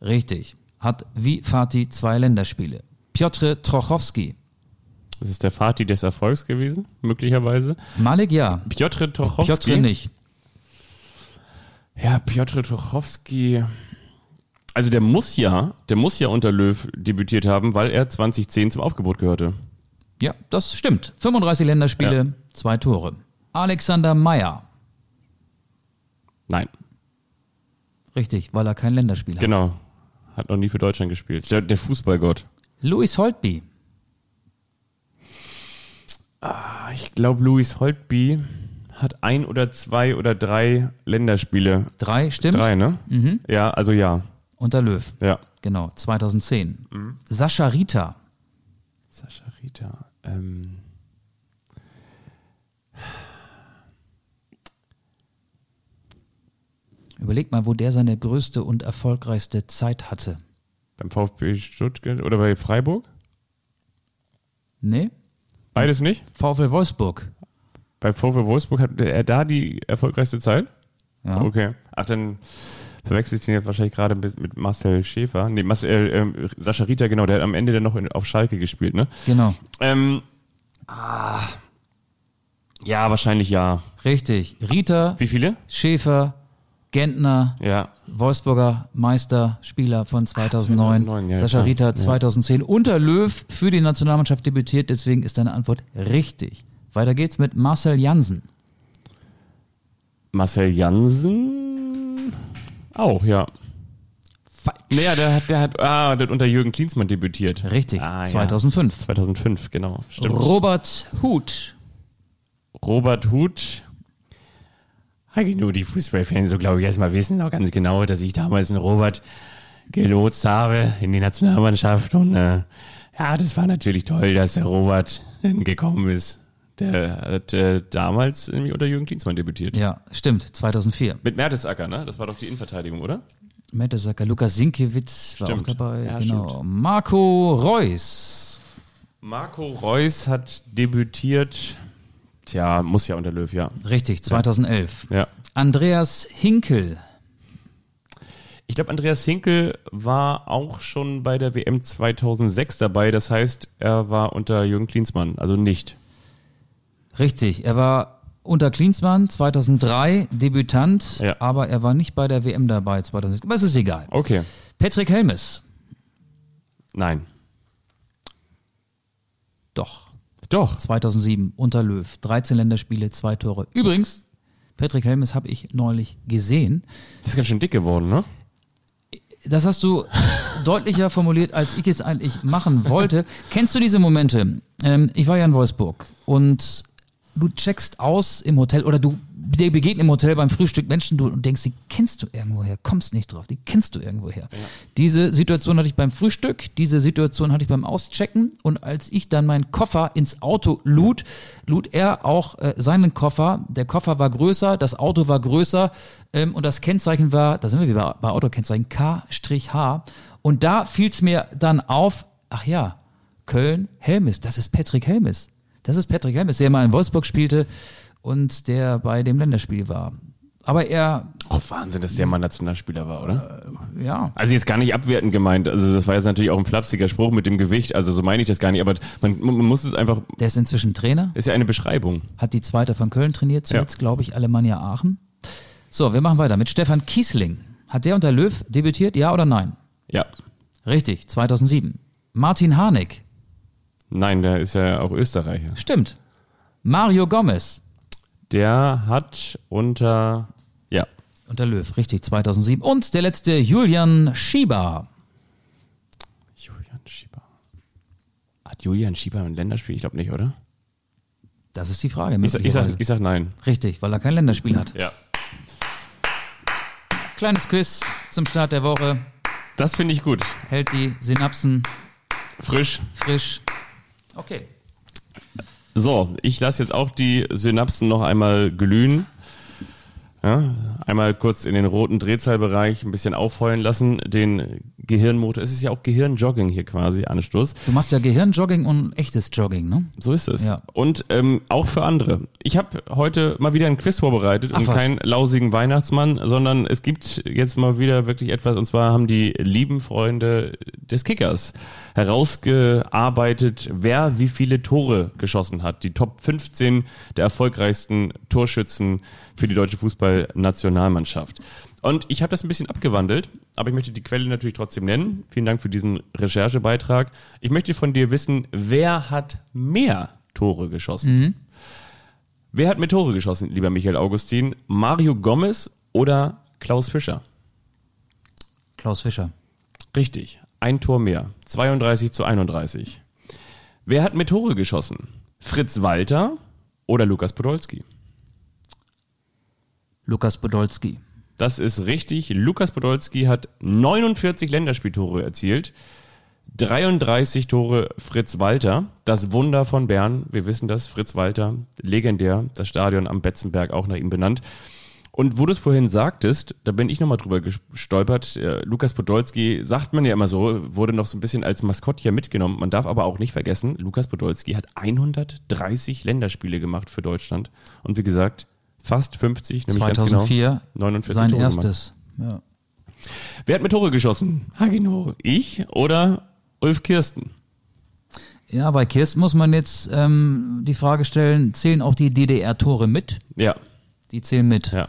Richtig. Hat wie Fatih zwei Länderspiele. Piotr Trochowski. Das ist der Vati des Erfolgs gewesen, möglicherweise. Malik ja. Piotr Tochowski. Piotr nicht. Ja, Piotr Tochowski. Also der muss ja, der muss ja unter Löw debütiert haben, weil er 2010 zum Aufgebot gehörte. Ja, das stimmt. 35 Länderspiele, zwei Tore. Alexander Meyer. Nein, Richtig, weil er kein Länderspiel hat. genau. Hat noch nie für Deutschland gespielt. Der, der Fußballgott. Luis Holtby. Ich glaube, Louis Holtby hat ein oder zwei oder drei Länderspiele. Drei, stimmt? Drei, ne? Ja, also ja. Unter Löw. Ja. Genau, 2010. Sascha Rita. Sascha Rita. Ähm. Überleg mal, wo der seine größte und erfolgreichste Zeit hatte. Beim VfB Stuttgart oder bei Freiburg? Nee? Beides nicht? VfL Wolfsburg. Bei VfB Wolfsburg hat er da die erfolgreichste Zeit? Ja. Okay. Ach, dann verwechsel ich den jetzt wahrscheinlich gerade mit, mit Marcel Schäfer. Nee, Marcel, äh, ähm, Sascha Rita, genau, der hat am Ende dann noch in, auf Schalke gespielt, ne? Genau. Ähm, ah, ja, wahrscheinlich ja. Richtig. Rita, Wie viele? Schäfer, Gentner, Ja. Wolfsburger Meister, Spieler von 2009. 2009, ja, Sascha klar. Rita Ja. 2010 unter Löw für die Nationalmannschaft debütiert, deswegen ist deine Antwort richtig. Weiter geht's mit Marcel Jansen. Marcel Jansen? Auch, ja. Falsch. Naja, der hat, der hat, ah, der hat unter Jürgen Klinsmann debütiert. Richtig, Ah, ja. 2005. 2005, genau. Stimmt. Robert Huth. Robert Huth. Eigentlich nur die Fußballfans, so glaube ich, erstmal wissen noch ganz genau, dass ich damals einen Robert gelotst habe in die Nationalmannschaft. Und äh, ja, das war natürlich toll, dass der Robert gekommen ist. Der hat äh, damals nämlich unter Jürgen Klinsmann debütiert. Ja, stimmt, 2004. Mit Mertesacker, ne? Das war doch die Innenverteidigung, oder? Mertesacker, Lukas Sinkiewicz war Stimmt. auch dabei. Ja, genau. stimmt. Marco Reus. Marco Reus hat debütiert. Tja, muss ja unter Löw, ja. Richtig, 2011. Ja. Andreas Hinkel. Ich glaube, Andreas Hinkel war auch schon bei der WM 2006 dabei. Das heißt, er war unter Jürgen Klinsmann, also nicht. Richtig, er war unter Klinsmann 2003 Debütant, Ja. aber er war nicht bei der WM dabei 2006. Aber es ist egal. Okay. Patrick Helmes. Nein. Doch. Doch. 2007 unter Löw. 13 Länderspiele, zwei Tore. Übrigens, Patrick Helmes habe ich neulich gesehen. Das ist ganz schön dick geworden, ne? Das hast du (laughs) deutlicher formuliert, als ich es eigentlich machen wollte. Kennst du diese Momente? Ähm, ich war ja in Wolfsburg und du checkst aus im Hotel oder du dir begegnen im Hotel beim Frühstück Menschen, du denkst, die kennst du irgendwoher, kommst nicht drauf, die kennst du irgendwoher. Diese Situation hatte ich beim Frühstück, diese Situation hatte ich beim Auschecken und als ich dann meinen Koffer ins Auto lud, lud er auch äh, seinen Koffer. Der Koffer war größer, das Auto war größer ähm, und das Kennzeichen war, da sind wir wieder bei Autokennzeichen, K-H. Und da fiel es mir dann auf, ach ja, Köln, Helmes, das ist Patrick Helmes. Das ist Patrick Helmes, der mal in Wolfsburg spielte und der bei dem Länderspiel war. Aber er, Oh, Wahnsinn, dass der mal Nationalspieler war, oder? ja, Also jetzt gar nicht abwertend gemeint. Also das war jetzt natürlich auch ein flapsiger Spruch mit dem Gewicht. Also so meine ich das gar nicht. Aber man, man muss es einfach, der ist inzwischen Trainer, ist ja eine Beschreibung. hat die zweite von Köln trainiert, zuletzt Ja. glaube ich Alemannia Aachen. So, wir machen weiter mit Stefan Kiesling. Hat der unter Löw debütiert, ja oder nein? Ja. Richtig, 2007. Martin Harnik, Nein, der ist ja auch Österreicher. stimmt. Mario Gomez, Der hat unter, ja, unter Löw, richtig, 2007. Und der letzte, Julian Schieber. Julian Schieber. Hat Julian Schieber ein Länderspiel? Ich glaube nicht, oder? Das ist die Frage. Ich, ich, sag, ich sag nein. Richtig, weil er kein Länderspiel hat. Ja. Kleines Quiz zum Start der Woche. Das finde ich gut. Hält die Synapsen Frisch. frisch. Okay. So, ich lasse jetzt auch die Synapsen noch einmal glühen. Ja, einmal kurz in den roten Drehzahlbereich ein bisschen aufheulen lassen, den Gehirnmotor. Es ist ja auch Gehirnjogging hier quasi, Anstoß. Du machst ja Gehirnjogging und echtes Jogging, ne? So ist es. Ja. Und ähm, auch für andere. Ich habe heute mal wieder ein Quiz vorbereitet Ach, und was. keinen lausigen Weihnachtsmann, sondern es gibt jetzt mal wieder wirklich etwas, und zwar haben die lieben Freunde des Kickers herausgearbeitet, wer wie viele Tore geschossen hat. Die Top 15 der erfolgreichsten Torschützen für die deutsche Fußballnationalmannschaft. Und ich habe das ein bisschen abgewandelt, aber ich möchte die Quelle natürlich trotzdem nennen. Vielen Dank für diesen Recherchebeitrag. Ich möchte von dir wissen, wer hat mehr Tore geschossen? Wer hat mehr Tore geschossen, lieber Michael Augustin? Mario Gomez oder Klaus Fischer? Klaus Fischer. Richtig, ein Tor mehr. 32 zu 31. Wer hat mehr Tore geschossen? Fritz Walter oder Lukas Podolski? Lukas Podolski. Das ist richtig. Lukas Podolski hat 49 Länderspieltore erzielt. 33 Tore Fritz Walter. Das Wunder von Bern. Wir wissen das. Fritz Walter, legendär. Das Stadion am Betzenberg auch nach ihm benannt. Und wo du es vorhin sagtest, da bin ich nochmal drüber gestolpert. Äh, Lukas Podolski, sagt man ja immer so, wurde noch so ein bisschen als Maskottchen mitgenommen. Man darf aber auch nicht vergessen, Lukas Podolski hat 130 Länderspiele gemacht für Deutschland. Und wie gesagt, fast 50, nämlich ganz 2004 genau 49 sein Tore erstes. Ja. Wer hat mehr Tore geschossen? Hagino, ich oder Ulf Kirsten? ja, bei Kirsten muss man jetzt ähm, die Frage stellen, zählen auch die DDR-Tore mit? Ja, Die zählen mit. ja.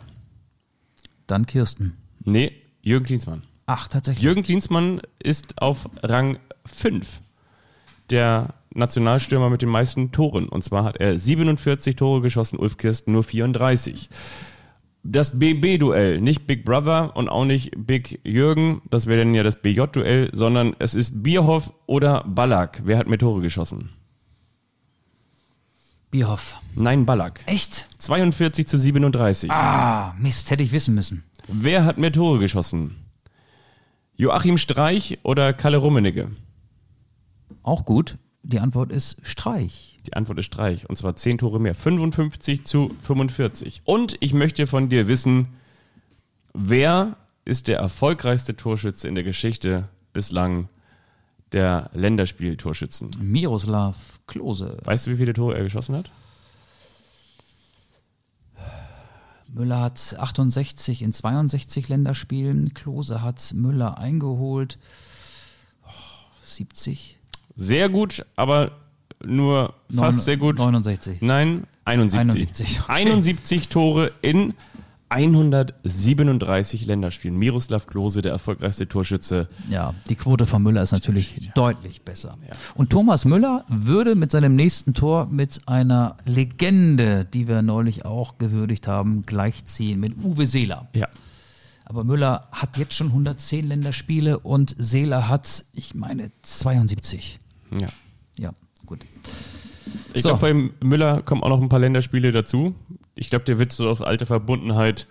Dann Kirsten. Nee, Jürgen Klinsmann. Ach, tatsächlich. Jürgen Klinsmann ist auf Rang 5 der Nationalstürmer mit den meisten Toren. Und zwar hat er 47 Tore geschossen, Ulf Kirsten nur 34. Das BB-Duell, nicht Big Brother und auch nicht Big Jürgen, das wäre dann ja das BJ-Duell, sondern es ist Bierhoff oder Ballack. Wer hat mehr Tore geschossen? Bierhoff. Nein, Ballack. Echt? 42 zu 37. Ah, Mist, hätte ich wissen müssen. Wer hat mehr Tore geschossen? Joachim Streich oder Kalle Rummenigge? Auch gut. Die Antwort ist Streich. Die Antwort ist Streich. Und zwar 10 Tore mehr. 55 zu 45. Und ich möchte von dir wissen, wer ist der erfolgreichste Torschütze in der Geschichte bislang der Länderspiel-Torschützen? Miroslav Klose. Weißt du, wie viele Tore er geschossen hat? Müller hat 68 in 62 Länderspielen. Klose hat Müller eingeholt. Oh, 70. Sehr gut, aber nur fast Neun- sehr gut. 69. Nein, 71. 71, okay. 71 Tore in 137 Länderspielen. Miroslav Klose, der erfolgreichste Torschütze. Ja, die Quote von Müller ist natürlich deutlich besser. Und Thomas Müller würde mit seinem nächsten Tor mit einer Legende, die wir neulich auch gewürdigt haben, gleichziehen, mit Uwe Seeler. Ja. Aber Müller hat jetzt schon 110 Länderspiele und Seeler hat, ich meine, 72. ja. Ja, gut. Ich So. glaube, beim Müller kommen auch noch ein paar Länderspiele dazu. Ich glaube, der wird so aus alter Verbundenheit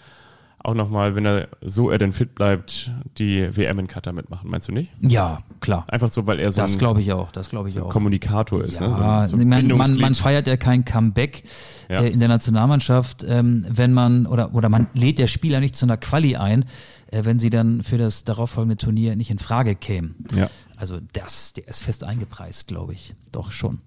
auch nochmal, wenn er so er denn fit bleibt, die WM in Katar mitmachen. Meinst du nicht? Ja, klar. Einfach so, weil er so Das ein glaube ich auch. Das glaube ich so auch. Kommunikator ist. Ja, ne? so, ein- so ein man, man feiert ja kein Comeback Ja. äh, in der Nationalmannschaft, ähm, wenn man oder oder man lädt der Spieler nicht zu einer Quali ein, äh, wenn sie dann für das darauffolgende Turnier nicht in Frage kämen. Ja. Also das, der ist fest eingepreist, glaube ich. Doch schon.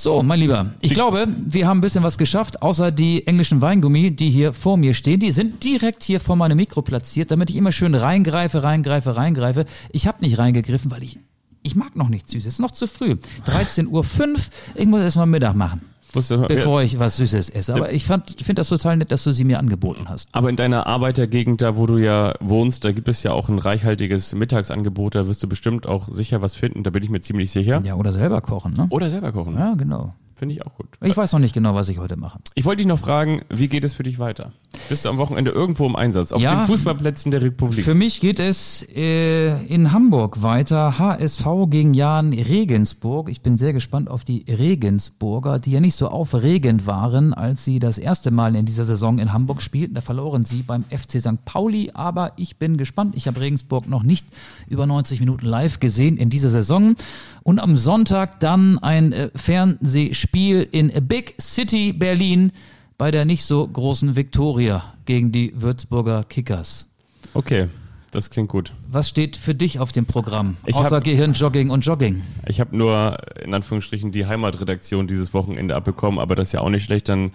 So, mein Lieber, ich glaube, wir haben ein bisschen was geschafft, außer die englischen Weingummi, die hier vor mir stehen. Die sind direkt hier vor meinem Mikro platziert, damit ich immer schön reingreife, reingreife, reingreife. Ich habe nicht reingegriffen, weil ich, ich mag noch nichts Süßes. Es ist noch zu früh. 13.05 Uhr, ich muss erst mal Mittag machen, Wusste- bevor ich was Süßes esse. Aber ich, fand- ich finde das total nett, dass du sie mir angeboten hast. Aber in deiner Arbeitergegend, da wo du ja wohnst, da gibt es ja auch ein reichhaltiges Mittagsangebot. Da wirst du bestimmt auch sicher was finden. Da bin ich mir ziemlich sicher. Ja, oder selber kochen, ne? Oder selber kochen. Ja, genau. Finde ich auch gut. Ich weiß noch nicht genau, was ich heute mache. Ich wollte dich noch fragen, wie geht es für dich weiter? Bist du am Wochenende irgendwo im Einsatz? Auf Ja. den Fußballplätzen der Republik? Für mich geht es äh, in Hamburg weiter. HSV gegen Jan Regensburg. Ich bin sehr gespannt auf die Regensburger, die ja nicht so aufregend waren, als sie das erste Mal in dieser Saison in Hamburg spielten. Da verloren sie beim FC St. Pauli. Aber ich bin gespannt. Ich habe Regensburg noch nicht über 90 Minuten live gesehen in dieser Saison. Und am Sonntag dann ein äh, Fernsehspiel in Big City Berlin. bei der nicht so großen Viktoria gegen die Würzburger Kickers. Okay, das klingt gut. Was steht für dich auf dem Programm? Ich Außer hab- Gehirnjogging und Jogging. Ich habe nur in Anführungsstrichen die Heimatredaktion dieses Wochenende abbekommen, aber das ist ja auch nicht schlecht. Dann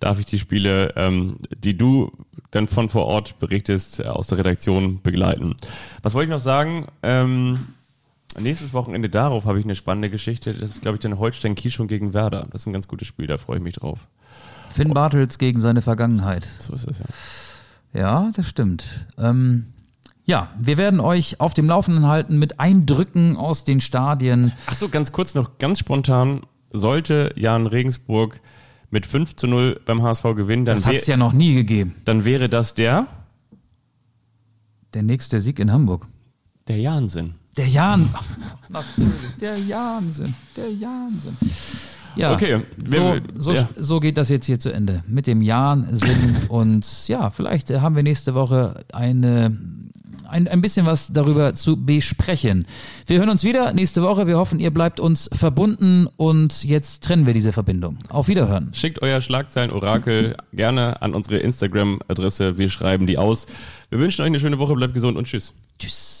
darf ich die Spiele, ähm, die du dann von vor Ort berichtest, äh, aus der Redaktion begleiten. Was wollte ich noch sagen? Ähm, nächstes Wochenende darauf habe ich eine spannende Geschichte. Das ist, glaube ich, dann Holstein Kiel gegen Werder. Das ist ein ganz gutes Spiel, da freue ich mich drauf. Finn Bartels gegen seine Vergangenheit. So ist es ja. Ja, das stimmt. Ähm, ja, wir werden euch auf dem Laufenden halten mit Eindrücken aus den Stadien. Ach so, ganz kurz noch, ganz spontan. Sollte Jan Regensburg mit 5 zu 0 beim HSV gewinnen, dann, Das hat es ja noch nie gegeben. dann wäre das der, Der nächste Sieg in Hamburg. der Jansen. Der Jan. Natürlich. Der Jansen. Der Jansen. Ja, Okay, so, wir- so, ja. so geht das jetzt hier zu Ende. Mit dem Jansen. (laughs) Und ja, vielleicht äh, haben wir nächste Woche eine, ein, ein bisschen was darüber zu besprechen. Wir hören uns wieder nächste Woche. Wir hoffen, ihr bleibt uns verbunden. Und jetzt trennen wir diese Verbindung. Auf Wiederhören. Schickt euer Schlagzeilen-Orakel (laughs) gerne an unsere Instagram-Adresse. Wir schreiben die aus. Wir wünschen euch eine schöne Woche. Bleibt gesund und tschüss. Tschüss.